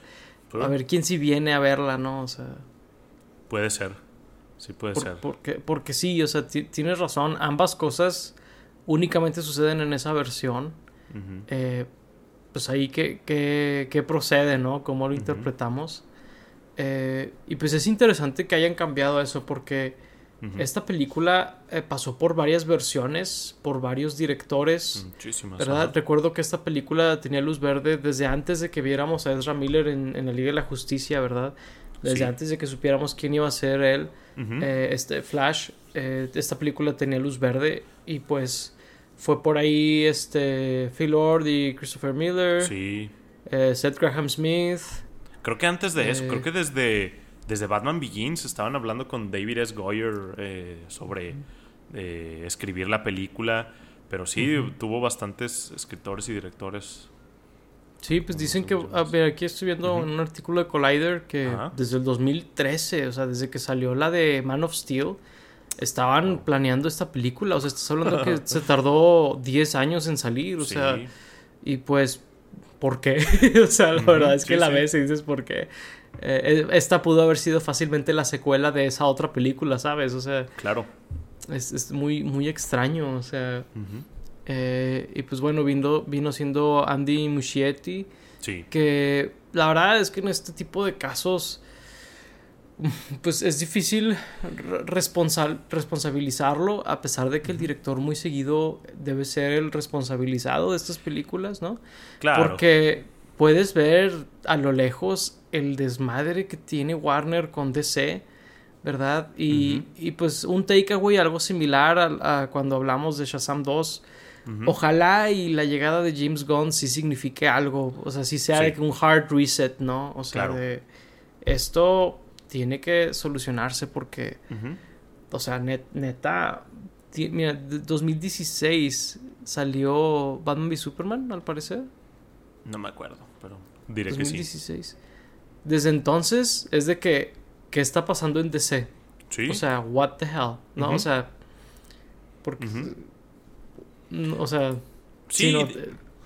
A ver quién sí viene a verla, ¿no? O sea... Puede ser, sí puede ser. Porque, porque sí, o sea, tienes razón, ambas cosas únicamente suceden en esa versión. Eh, pues ahí que, procede, ¿no? Cómo lo interpretamos. Eh, y pues es interesante que hayan cambiado eso porque esta película eh, pasó por varias versiones, por varios directores. Muchísimas. ¿Verdad? Recuerdo que esta película tenía luz verde desde antes de que viéramos a Ezra Miller en, la Liga de la Justicia, ¿verdad? Desde antes de que supiéramos quién iba a ser él, este Flash, esta película tenía luz verde y pues fue por ahí este Phil Lord y Christopher Miller. Sí. Eh, Seth Graham Smith. Creo que antes de eso, creo eh, que desde, desde Batman Begins estaban hablando con David S. Goyer eh, sobre escribir la película. Pero sí, tuvo bastantes escritores y directores. Sí, pues dicen que, a ver, aquí estoy viendo un artículo de Collider que desde el 2013, o sea, desde que salió la de Man of Steel, estaban planeando esta película. O sea, estás hablando que *laughs* se tardó 10 años en salir. O sea, y pues, ¿por qué? *laughs* o sea, la verdad es que la ves y dices, ¿por qué? Eh, esta pudo haber sido fácilmente la secuela de esa otra película, ¿sabes? O sea, claro. Es, muy, muy extraño, o sea. Eh, y pues bueno, vino, vino siendo Andy Muschietti. Sí. Que la verdad es que en este tipo de casos *laughs* pues es difícil responsabilizarlo, a pesar de que el director muy seguido debe ser el responsabilizado de estas películas, ¿no? Claro. Porque puedes ver a lo lejos el desmadre que tiene Warner con DC, ¿verdad? Y, y pues un takeaway, algo similar a, cuando hablamos de Shazam 2. Ojalá y la llegada de James Gunn sí signifique algo, o sea, sí sea de un hard reset, ¿no? O sea, de esto tiene que solucionarse porque, o sea, neta, mira, 2016 salió Batman v Superman, al parecer. No me acuerdo, pero diré que sí. Desde entonces es de que, ¿qué está pasando en DC? Sí. O sea, what the hell, ¿no? O sea, porque, o sea, sí.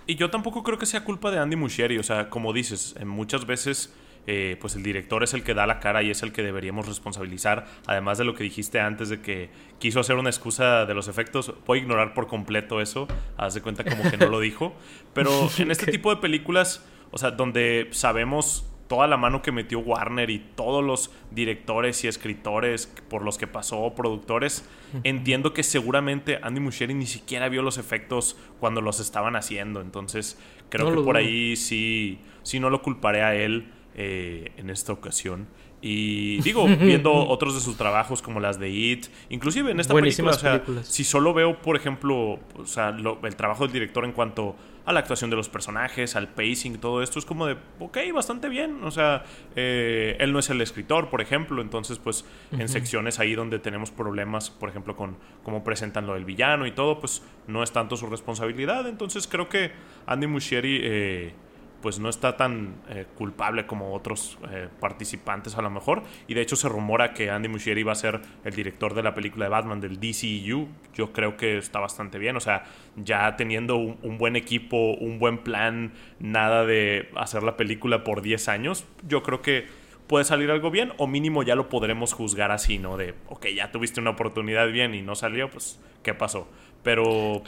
y yo tampoco creo que sea culpa de Andy Muschietti, o sea, como dices, muchas veces eh, pues el director es el que da la cara y es el que deberíamos responsabilizar. Además de lo que dijiste antes de que quiso hacer una excusa de los efectos, puedo ignorar por completo eso, haz de cuenta como que no lo dijo. *laughs* Pero en este tipo de películas, o sea, donde sabemos toda la mano que metió Warner y todos los directores y escritores por los que pasó, productores, entiendo que seguramente Andy Muschietti ni siquiera vio los efectos cuando los estaban haciendo. Entonces, creo que por ahí sí, sí no lo culparé a él. Eh, en esta ocasión. Y *laughs* digo, viendo otros de sus trabajos como las de It, inclusive en esta película, o sea, si solo veo, por ejemplo, o sea, el trabajo del director en cuanto a la actuación de los personajes, al pacing, todo esto, es como de, ok, bastante bien. O sea, eh, él no es el escritor, por ejemplo, entonces, pues, en secciones ahí donde tenemos problemas, por ejemplo, con cómo presentan lo del villano y todo, pues, no es tanto su responsabilidad. Entonces, creo que Andy Muschietti... Eh, pues no está tan eh, culpable como otros eh, participantes a lo mejor. Y de hecho se rumora que Andy Muschietti va a ser el director de la película de Batman del DCU. Yo creo que está bastante bien. O sea, ya teniendo un, buen equipo, un buen plan, nada de hacer la película por 10 años, yo creo que puede salir algo bien o mínimo ya lo podremos juzgar así, ¿no? De, ok, ya tuviste una oportunidad bien y no salió, pues, ¿qué pasó? Pero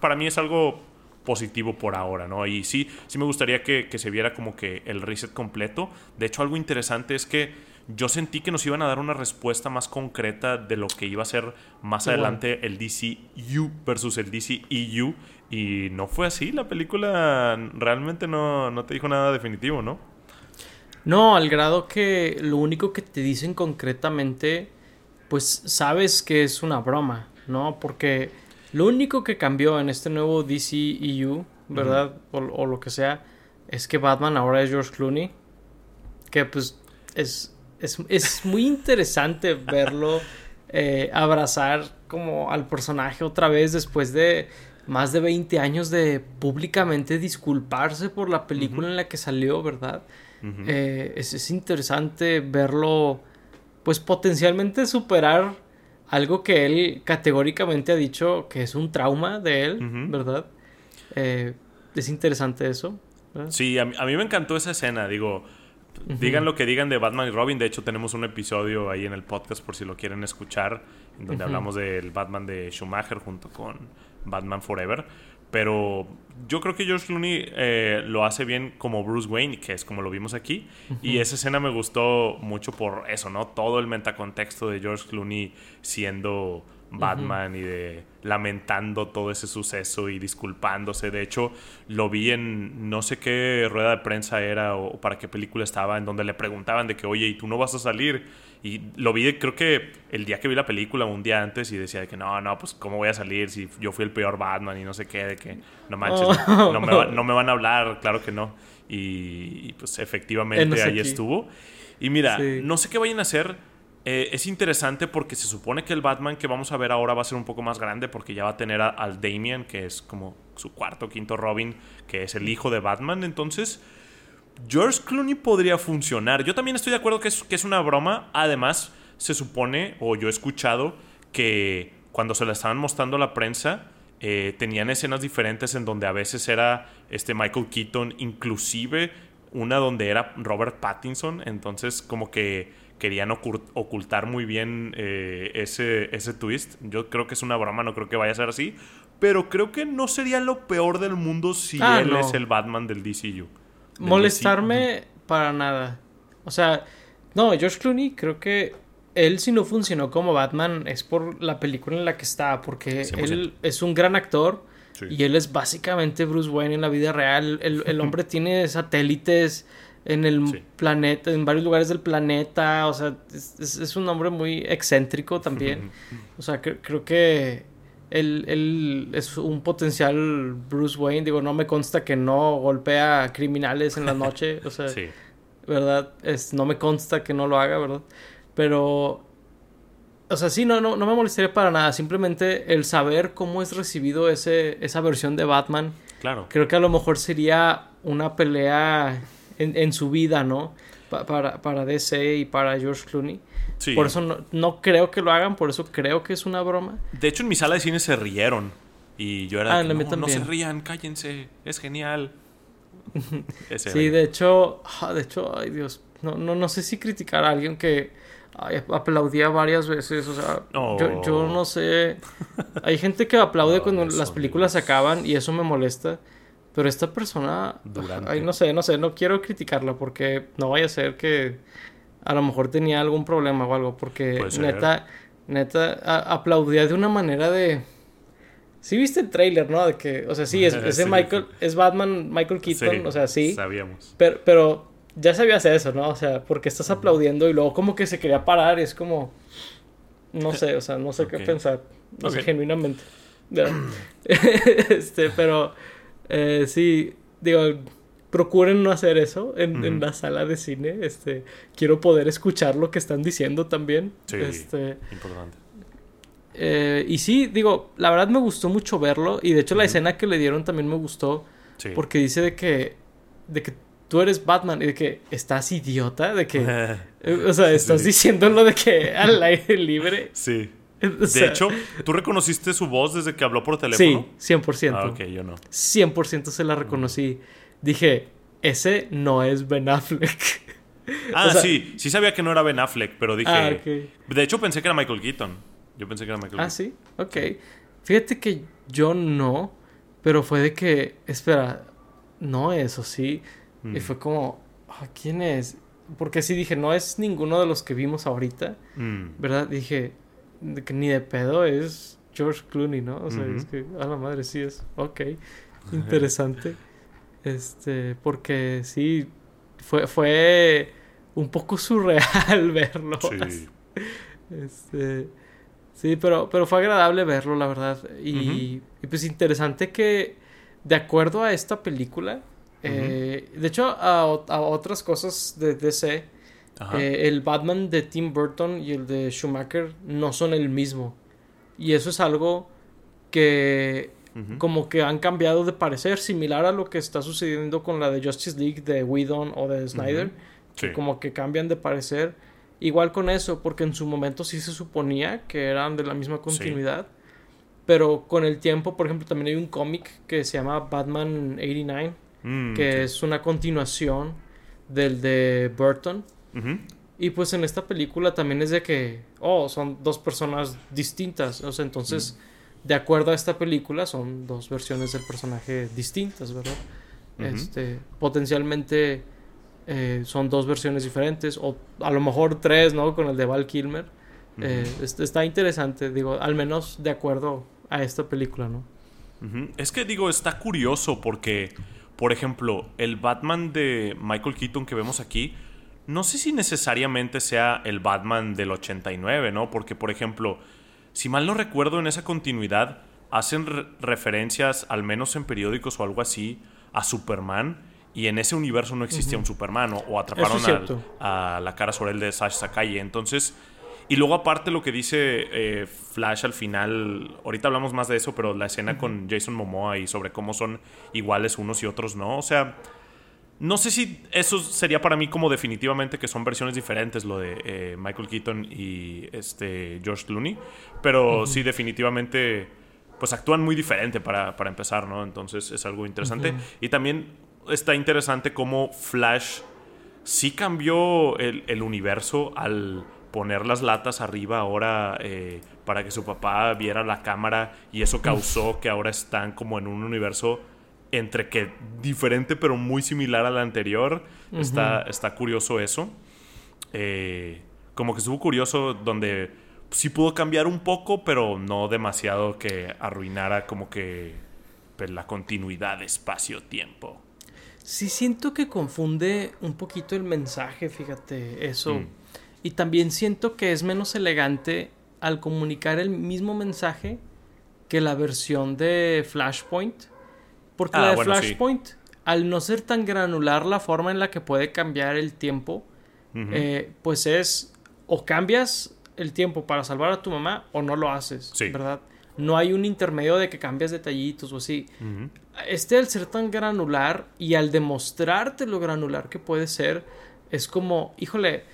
para mí es algo positivo por ahora, ¿no? Y sí, sí me gustaría que, se viera como que el reset completo. De hecho, algo interesante es que yo sentí que nos iban a dar una respuesta más concreta de lo que iba a ser más adelante el DCU versus el DCEU. Y no fue así. La película realmente no, no te dijo nada definitivo, ¿no? No, al grado que lo único que te dicen concretamente, pues sabes que es una broma, ¿no? Porque lo único que cambió en este nuevo DCEU, ¿verdad? o, lo que sea, es que Batman ahora es George Clooney. Que pues es, es, muy interesante *laughs* verlo eh, abrazar como al personaje otra vez después de más de 20 años de públicamente disculparse por la película en la que salió, ¿verdad? Eh, es, es interesante verlo pues potencialmente superar algo que él categóricamente ha dicho que es un trauma de él, ¿verdad? Eh, es interesante eso. Sí, a mí, me encantó esa escena, digo, digan lo que digan de Batman y Robin, de hecho tenemos un episodio ahí en el podcast por si lo quieren escuchar, en donde hablamos del Batman de Schumacher junto con Batman Forever. Pero yo creo que George Clooney eh, lo hace bien como Bruce Wayne, que es como lo vimos aquí. Y esa escena me gustó mucho por eso, ¿no? Todo el metacontexto de George Clooney siendo Batman y de lamentando todo ese suceso y disculpándose. De hecho, lo vi en no sé qué rueda de prensa era o para qué película estaba, en donde le preguntaban de que, oye, ¿y tú no vas a salir? Y lo vi, creo que el día que vi la película, un día antes, y decía de que no, no, pues cómo voy a salir si yo fui el peor Batman y no sé qué, de que no manches, oh. no, me van a hablar, claro que no. Y, pues efectivamente ahí estuvo. Y mira, no sé qué vayan a hacer. Eh, es interesante porque se supone que el Batman que vamos a ver ahora va a ser un poco más grande porque ya va a tener al Damian, que es como su cuarto o quinto Robin, que es el hijo de Batman. Entonces George Clooney podría funcionar. Yo también estoy de acuerdo que es, que es una broma. Además, se supone, o yo he escuchado, que cuando se la estaban mostrando a la prensa, eh, tenían escenas diferentes en donde a veces era este Michael Keaton, inclusive una donde era Robert Pattinson. Entonces, como que querían ocultar muy bien eh, ese, ese twist. Yo creo que es una broma, no creo que vaya a ser así. Pero creo que no sería lo peor del mundo si ah, él es el Batman del DCU molestarme para nada. O sea, no, George Clooney creo que él si no funcionó como Batman es por la película en la que está, porque él es un gran actor y él es básicamente Bruce Wayne en la vida real. El, hombre *laughs* tiene satélites en el planeta, en varios lugares del planeta, o sea, es, un hombre muy excéntrico también. o sea, creo que él, es un potencial Bruce Wayne. Digo, no me consta que no golpea a criminales en la noche. O sea, *laughs* ¿verdad? Es, no me consta que no lo haga, ¿verdad? Pero, o sea, sí, no, no, no me molestaría para nada. Simplemente el saber cómo es recibido ese, esa versión de Batman. Claro. Creo que a lo mejor sería una pelea en, en su vida, ¿no? para, para DC y para George Clooney. Por eso no, creo que lo hagan, por eso creo que es una broma. De hecho, en mi sala de cine se rieron. Y yo era. Ah, no, no se rían, cállense, es genial. *laughs* sí, de hecho, ah, de hecho, ay Dios, no, no, no sé si criticar a alguien que aplaudía varias veces, o sea, yo, yo, no sé, hay gente que aplaude cuando las películas se acaban y eso me molesta, pero esta persona, ay, no sé, no sé, no quiero criticarla porque no vaya a ser que a lo mejor tenía algún problema o algo, porque neta, neta, aplaudía de una manera de... Sí viste el trailer, ¿no? De que, o sea, sí, es, *laughs* ese Michael, es Batman, Michael Keaton, o sea, sí. Sabíamos. Pero, pero ya sabías eso, ¿no? O sea, porque estás aplaudiendo y luego como que se quería parar y es como... No sé, o sea, no sé qué pensar. No sé, genuinamente. *clears throat* *laughs* este, pero... Eh, sí, digo procuren no hacer eso en, la sala de cine. Este, quiero poder escuchar lo que están diciendo también. Sí, este, importante. Eh, y sí, digo, la verdad me gustó mucho verlo. Y de hecho, la escena que le dieron también me gustó. Porque dice de que de que tú eres Batman y de que estás idiota, de que, *laughs* o sea, estás diciéndolo de que al aire libre. Sí. *laughs* de hecho, ¿tú reconociste su voz desde que habló por teléfono? Sí, 100%. Ah, ok, yo no. 100% se la reconocí. Dije, ese no es Ben Affleck. *laughs* Ah, sí, sí sabía que no era Ben Affleck, pero dije... Ah, De hecho, pensé que era Michael Keaton. Yo pensé que era Michael ah, Keaton. Ah, sí, ok. Fíjate que yo no, pero fue de que, espera, no es, o sí. Y mm. fue como, ah, ¿quién es? Porque sí dije, no es ninguno de los que vimos ahorita, mm. ¿verdad? Dije, que ni de pedo es George Clooney, ¿no? O sea, es que, a la madre, sí es, ok, interesante. este, porque sí, fue, fue un poco surreal *laughs* verlo. Sí. Este, sí, pero, pero fue agradable verlo, la verdad. Y, y pues interesante que, de acuerdo a esta película, eh, de hecho, a, otras cosas de DC, eh, el Batman de Tim Burton y el de Schumacher no son el mismo. Y eso es algo que como que han cambiado de parecer, similar a lo que está sucediendo con la de Justice League de Whedon o de Snyder. como que cambian de parecer. Igual con eso, porque en su momento sí se suponía que eran de la misma continuidad. Pero con el tiempo, por ejemplo, también hay un cómic que se llama Batman 89 Mm, que es una continuación del de Burton. Y pues en esta película también es de que, oh, son dos personas distintas. O sea, entonces, de acuerdo a esta película, son dos versiones del personaje distintas, ¿verdad? Este, potencialmente eh, son dos versiones diferentes, o a lo mejor tres, ¿no? Con el de Val Kilmer. Eh, está interesante, digo, al menos de acuerdo a esta película, ¿no? Es que digo, está curioso porque por ejemplo, el Batman de Michael Keaton que vemos aquí, no sé si necesariamente sea el Batman del 89, ¿no? Porque, por ejemplo, si mal no recuerdo, en esa continuidad hacen referencias, al menos en periódicos o algo así, a Superman. Y en ese universo no existía un Superman, o, atraparon a la cara sobre el de Sash Sakai. Entonces, y luego aparte lo que dice eh, Flash al final, ahorita hablamos más de eso, pero la escena con Jason Momoa y sobre cómo son iguales unos y otros no, o sea, no sé si eso sería para mí como definitivamente que son versiones diferentes lo de eh, Michael Keaton y este George Clooney, pero sí definitivamente pues actúan muy diferente para, empezar, ¿no? Entonces es algo interesante. Y también está interesante cómo Flash sí cambió el, el universo al poner las latas arriba ahora eh, para que su papá viera la cámara y eso causó que ahora están como en un universo entre que diferente pero muy similar al anterior. está, está curioso eso. Eh, como que estuvo curioso donde sí pudo cambiar un poco, pero no demasiado que arruinara como que pues, la continuidad de espacio-tiempo. Sí siento que confunde un poquito el mensaje, fíjate, eso. Mm. Y también siento que es menos elegante al comunicar el mismo mensaje que la versión de Flashpoint. Porque la ah, de Flashpoint, al no ser tan granular la forma en la que puede cambiar el tiempo, eh, pues es o cambias el tiempo para salvar a tu mamá o no lo haces, ¿verdad? No hay un intermedio de que cambias detallitos o así. Este al ser tan granular y al demostrarte lo granular que puede ser, es como, híjole,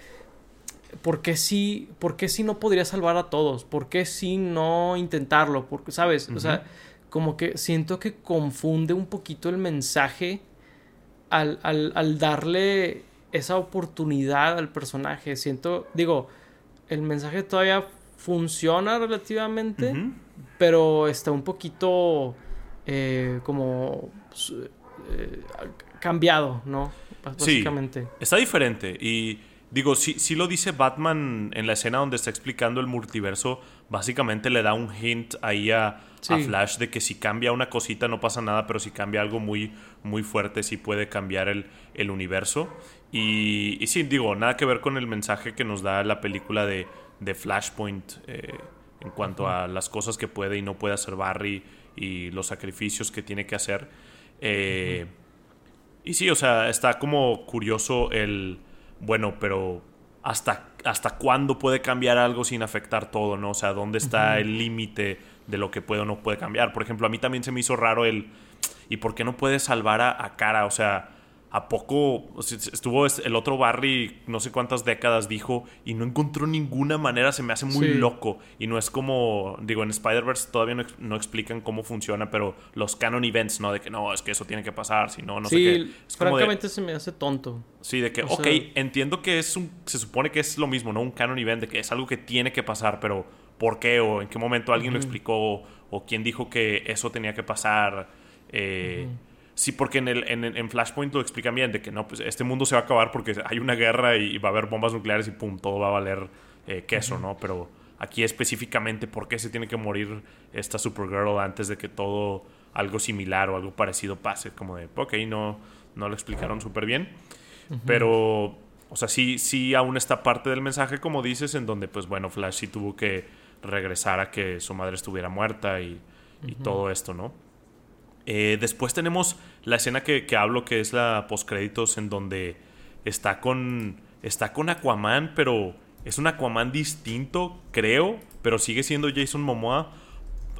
¿por qué sí, por qué sí no podría salvar a todos? ¿Por qué sí no intentarlo? Porque, ¿sabes? O sea, como que siento que confunde un poquito el mensaje al, al, darle esa oportunidad al personaje. Siento, digo, el mensaje todavía funciona relativamente, pero está un poquito eh, como eh, cambiado, ¿no? Básicamente. Sí, está diferente y Digo, si, lo dice Batman en la escena donde está explicando el multiverso, básicamente le da un hint ahí a, Flash de que si cambia una cosita no pasa nada, pero si cambia algo muy, muy fuerte sí puede cambiar el, universo. Y, y, sí, digo, nada que ver con el mensaje que nos da la película de, Flashpoint eh, en cuanto a las cosas que puede y no puede hacer Barry y los sacrificios que tiene que hacer. Eh, y sí, o sea, está como curioso el bueno, pero ¿hasta, hasta cuándo puede cambiar algo sin afectar todo, ¿no? O sea, ¿dónde está el límite de lo que puede o no puede cambiar? Por ejemplo, a mí también se me hizo raro el, ¿y por qué no puede salvar a, Cara? O sea, ¿A poco estuvo el otro Barry no sé cuántas décadas dijo y no encontró ninguna manera? Se me hace muy loco. Y no es como, digo, en Spider-Verse todavía no, explican cómo funciona, pero los canon events, ¿no? De que no, es que eso tiene que pasar, si no, no sé qué. francamente se me hace tonto. Sí, de que, ok, entiendo que es un, se supone que es lo mismo, ¿no? Un canon event, de que es algo que tiene que pasar, pero ¿por qué? ¿O en qué momento alguien lo explicó? ¿O quién dijo que eso tenía que pasar? Eh, Sí, porque en, el, en, Flashpoint lo explican bien, de que no, pues este mundo se va a acabar porque hay una guerra y va a haber bombas nucleares y pum, todo va a valer eh, queso, ¿no? Pero aquí específicamente por qué se tiene que morir esta Supergirl antes de que todo algo similar o algo parecido pase, como de, ok, no, no lo explicaron súper bien, pero, o sea, sí, sí aún está parte del mensaje, como dices, en donde, pues bueno, Flash sí tuvo que regresar a que su madre estuviera muerta y, y todo esto, ¿no? Eh, después tenemos la escena que, hablo, que es la postcréditos, en donde está con, está con Aquaman, pero es un Aquaman distinto, creo, pero sigue siendo Jason Momoa.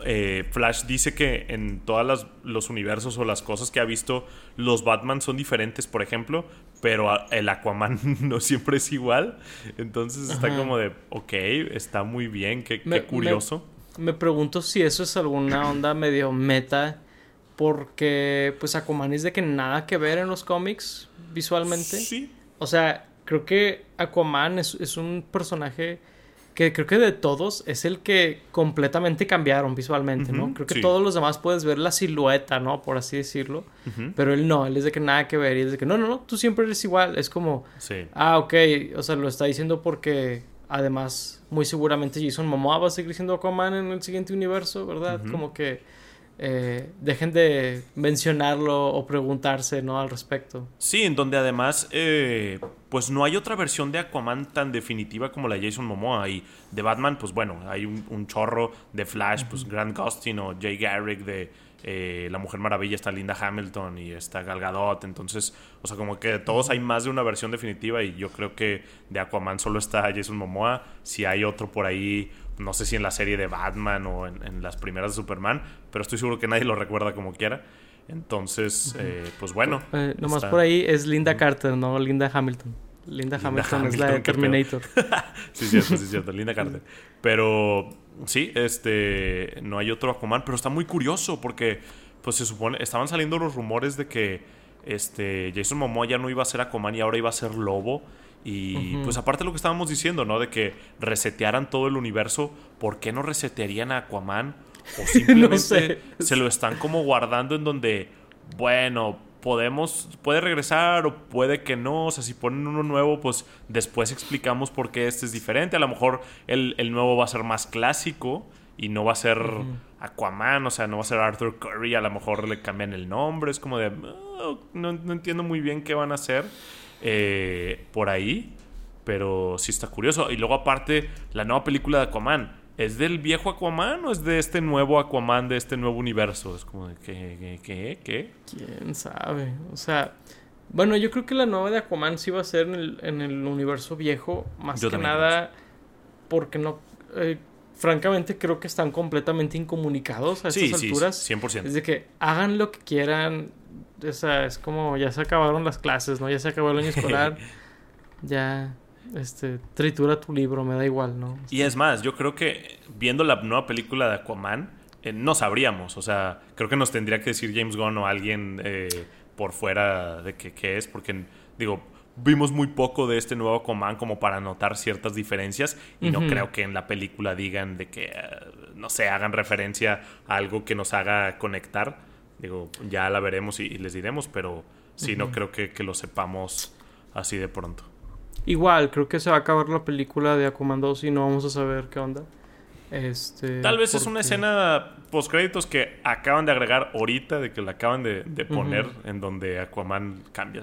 Eh, Flash dice que en todos los universos o las cosas que ha visto, los Batman son diferentes, por ejemplo, pero el Aquaman *laughs* no siempre es igual. Entonces está como de, ok, está muy bien, qué, curioso. me, pregunto si eso es alguna onda medio meta porque, pues, Aquaman es de que nada que ver en los cómics visualmente. Sí. O sea, creo que Aquaman es, un personaje que creo que de todos es el que completamente cambiaron visualmente, ¿no? Creo que todos los demás puedes ver la silueta, ¿no? Por así decirlo. Pero él no, él es de que nada que ver. Y es de que no, no, no, tú siempre eres igual. Es como, sí. ah, ok, o sea, lo está diciendo porque además, muy seguramente Jason Momoa va a seguir siendo Aquaman en el siguiente universo, ¿verdad? Como que eh, dejen de mencionarlo o preguntarse ¿no? al respecto. Sí, en donde además eh, pues no hay otra versión de Aquaman tan definitiva como la de Jason Momoa. Y de Batman pues bueno, hay un, chorro de Flash, pues Grant Gustin o Jay Garrick de eh, La Mujer Maravilla, está Linda Hamilton y está Gal Gadot, entonces, o sea, como que de todos hay más de una versión definitiva y yo creo que de Aquaman solo está Jason Momoa, si hay otro por ahí no sé si en la serie de Batman o en, las primeras de Superman, pero estoy seguro que nadie lo recuerda como quiera. Entonces, eh, pues bueno. Eh, nomás por ahí es Linda Carter, no Linda Hamilton. Linda, Hamilton, es la de Terminator. *laughs* sí, cierto, sí, cierto. Linda *laughs* Carter. Pero sí, este, no hay otro Aquaman, pero está muy curioso porque, pues se supone, estaban saliendo los rumores de que este, Jason Momoa ya no iba a ser Aquaman y ahora iba a ser Lobo. Y pues aparte de lo que estábamos diciendo, ¿no? De que resetearan todo el universo, ¿por qué no resetearían a Aquaman? O *laughs* simplemente se lo están como guardando en donde, bueno, podemos, puede regresar o puede que no. O sea, si ponen uno nuevo, pues después explicamos por qué este es diferente. A lo mejor el, nuevo va a ser más clásico y no va a ser Aquaman, o sea, no va a ser Arthur Curry. A lo mejor le cambian el nombre. Es como de, ah, no, no entiendo muy bien qué van a hacer. Eh, por ahí. Pero sí está curioso. Y luego aparte, la nueva película de Aquaman. ¿Es del viejo Aquaman o es de este nuevo Aquaman, de este nuevo universo? Es como de, ¿qué? ¿Qué? ¿Qué? ¿Quién sabe? O sea, bueno, yo creo que la nueva de Aquaman sí va a ser en el, universo viejo, más que nada porque no... Eh, francamente creo que están completamente incomunicados a estas alturas. Sí, 100%. Es de que hagan lo que quieran, o sea, es como ya se acabaron las clases, ¿no? Ya se acabó el año escolar. *laughs* ya, este, tritura tu libro, me da igual, ¿no? Y es más, yo creo que viendo la nueva película de Aquaman, eh, no sabríamos. O sea, creo que nos tendría que decir James Gunn o alguien eh, por fuera de qué es, porque, digo, vimos muy poco de este nuevo Aquaman como para notar ciertas diferencias y no creo que en la película digan de que, eh, no sé, hagan referencia a algo que nos haga conectar. Digo, ya la veremos y, les diremos, pero sí, no creo que, lo sepamos así de pronto. Igual, creo que se va a acabar la película de Aquaman 2 y no vamos a saber qué onda. Este, Tal vez es una escena post créditos que acaban de agregar ahorita, de que la acaban de, poner, en donde Aquaman cambia.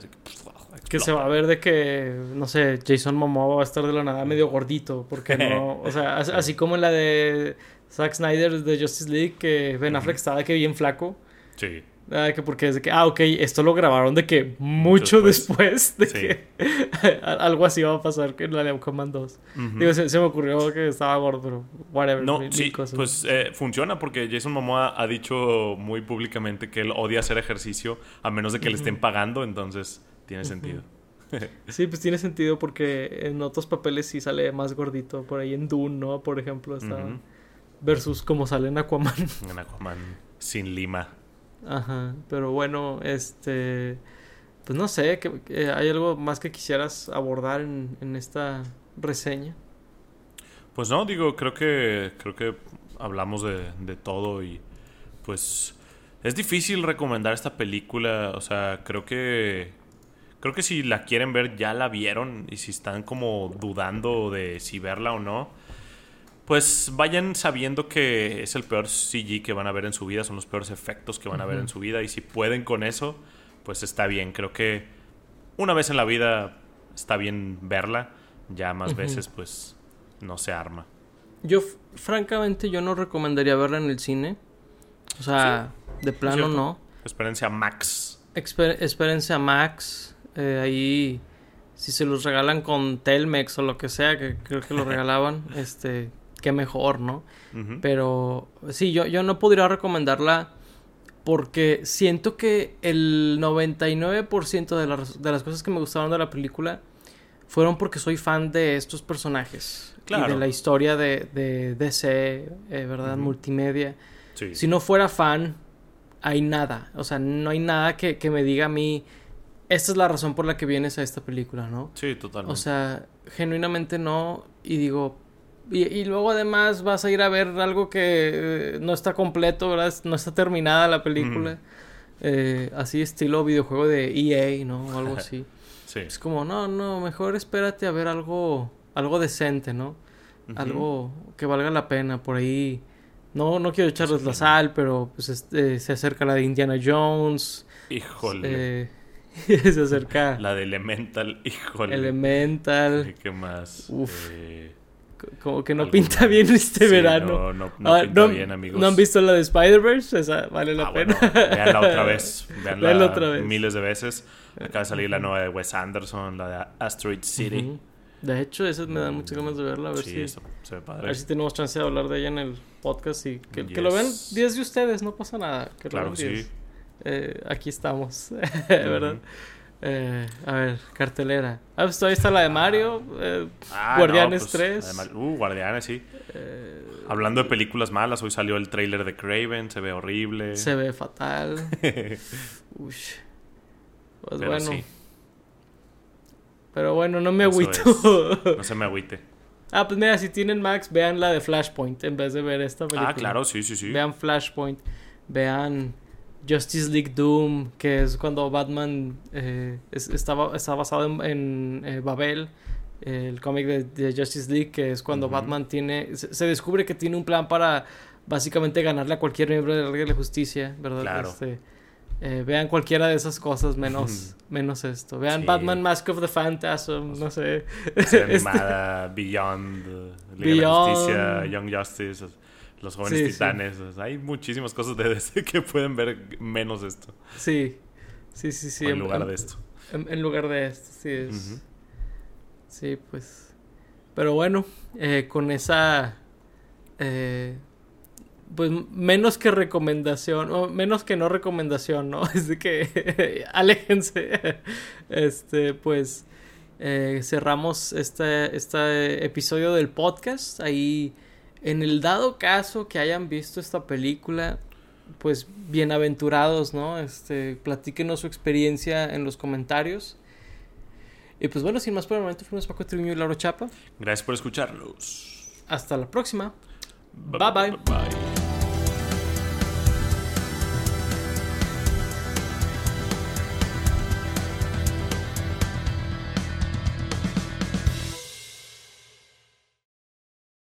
que, se va a ver de que, no sé, Jason Momoa va a estar de la nada medio gordito, porque no, *laughs* o sea, así como en la de Zack Snyder de Justice League, que Ben Affleck estaba de que bien flaco. Sí. Ah, que porque es de que, ah, ok, esto lo grabaron de que mucho después, de que *laughs* algo así va a pasar en la de Aquaman 2. Digo, se, me ocurrió que estaba gordo, pero whatever. No, sí, pues eh, funciona porque Jason Momoa ha dicho muy públicamente que él odia hacer ejercicio a menos de que le estén pagando, entonces tiene sentido. *laughs* sí, pues tiene sentido porque en otros papeles sí sale más gordito. Por ahí en Dune, ¿no? Por ejemplo, está... Versus como sale en Aquaman. En Aquaman sin lima. Ajá, pero bueno, este... Pues no sé, que, ¿hay algo más que quisieras abordar en, en esta reseña? Pues no, digo, creo que creo que hablamos de, de, todo y pues es difícil recomendar esta película, o sea, creo que creo que si la quieren ver ya la vieron y si están como dudando de si verla o no, pues vayan sabiendo que es el peor CG que van a ver en su vida, son los peores efectos que van a ver en su vida y si pueden con eso, pues está bien. Creo que una vez en la vida está bien verla, ya más veces pues no se arma. Yo francamente yo no recomendaría verla en el cine. O sea, de plano no. Experiencia Max. experiencia Max. Eh, ahí si se los regalan con Telmex o lo que sea, que creo que lo *laughs* regalaban, este, qué mejor, ¿no? Pero sí, yo, yo no podría recomendarla porque siento que el 99% de las, de las cosas que me gustaron de la película fueron porque soy fan de estos personajes. Claro. Y de la historia de, de DC, eh, ¿verdad? Multimedia. Si no fuera fan, hay nada. O sea, no hay nada que, que, me diga a mí, esta es la razón por la que vienes a esta película, ¿no? Sí, totalmente. O sea, genuinamente no. Y digo, y, luego además vas a ir a ver algo que eh, no está completo, ¿verdad? No está terminada la película. Eh, así estilo videojuego de EA, ¿no? O algo *laughs* así. sí. Es como, no, no, mejor espérate a ver algo, algo decente, ¿no? Algo que valga la pena. Por ahí, no, no quiero echarles la sal, pero pues este, se acerca la de Indiana Jones. Híjole. *laughs* se acerca. La de Elemental, híjole. Elemental. ¿Qué más? Uf. Eh, como que no pinta bien este verano. No, no, no ah, pinta bien, amigos. ¿No han visto la de Spider-Verse? Esa vale la ah, pena. Bueno, veanla otra vez. *laughs* Veanla, otra vez. miles de veces. Acaba de salir la nueva de Wes Anderson, la de Asteroid City. De hecho, esas me dan muchas ganas de verla. A ver si, se ve padre. A ver si tenemos chance de hablar de ella en el podcast. y Que, que lo vean 10 de ustedes, no pasa nada. Que claro, sí. Eh, aquí estamos, *laughs* ¿verdad? Eh, a ver, cartelera. Ah, pues todavía está la de Mario. Eh, ah, Guardianes 3. Pues, uh, Guardianes, sí. Eh, Hablando de películas malas, hoy salió el trailer de Craven. Se ve horrible. Se ve fatal. *laughs* Uy. Pues bueno. Pero bueno, no me agüito. *laughs* No se me agüite. Ah, pues mira, si tienen Max, vean la de Flashpoint en vez de ver esta película. Ah, claro, sí, sí, sí. Vean Flashpoint. Vean Justice League Doom, que es cuando Batman eh, estaba, está basado en, eh, Babel, el cómic de, Justice League, que es cuando Batman tiene, se, descubre que tiene un plan para básicamente ganarle a cualquier miembro de la Liga de la Justicia, ¿verdad? Este, eh, vean cualquiera de esas cosas *laughs* menos, menos esto. Vean Batman Mask of the Phantasm, no sé. *laughs* animada, Beyond, Liga de la Justicia, Young Justice. Los jóvenes titanes. hay muchísimas cosas de DC que pueden ver menos esto. Sí, sí, sí, sí. en, lugar de esto. En, lugar de esto, sí es. Sí, pues. Pero bueno, eh, con esa. Eh, pues menos que recomendación, o menos que no recomendación, ¿no? *laughs* Es de que *laughs* aléjense. Este, pues eh, cerramos este, este episodio del podcast. Ahí en el dado caso que hayan visto esta película, pues bienaventurados, ¿no? Este, platíquenos su experiencia en los comentarios. Y pues bueno, sin más por el momento, fuimos Paco Triviño y Lauro Chapa. Gracias por escucharlos. Hasta la próxima. bye. bye. bye.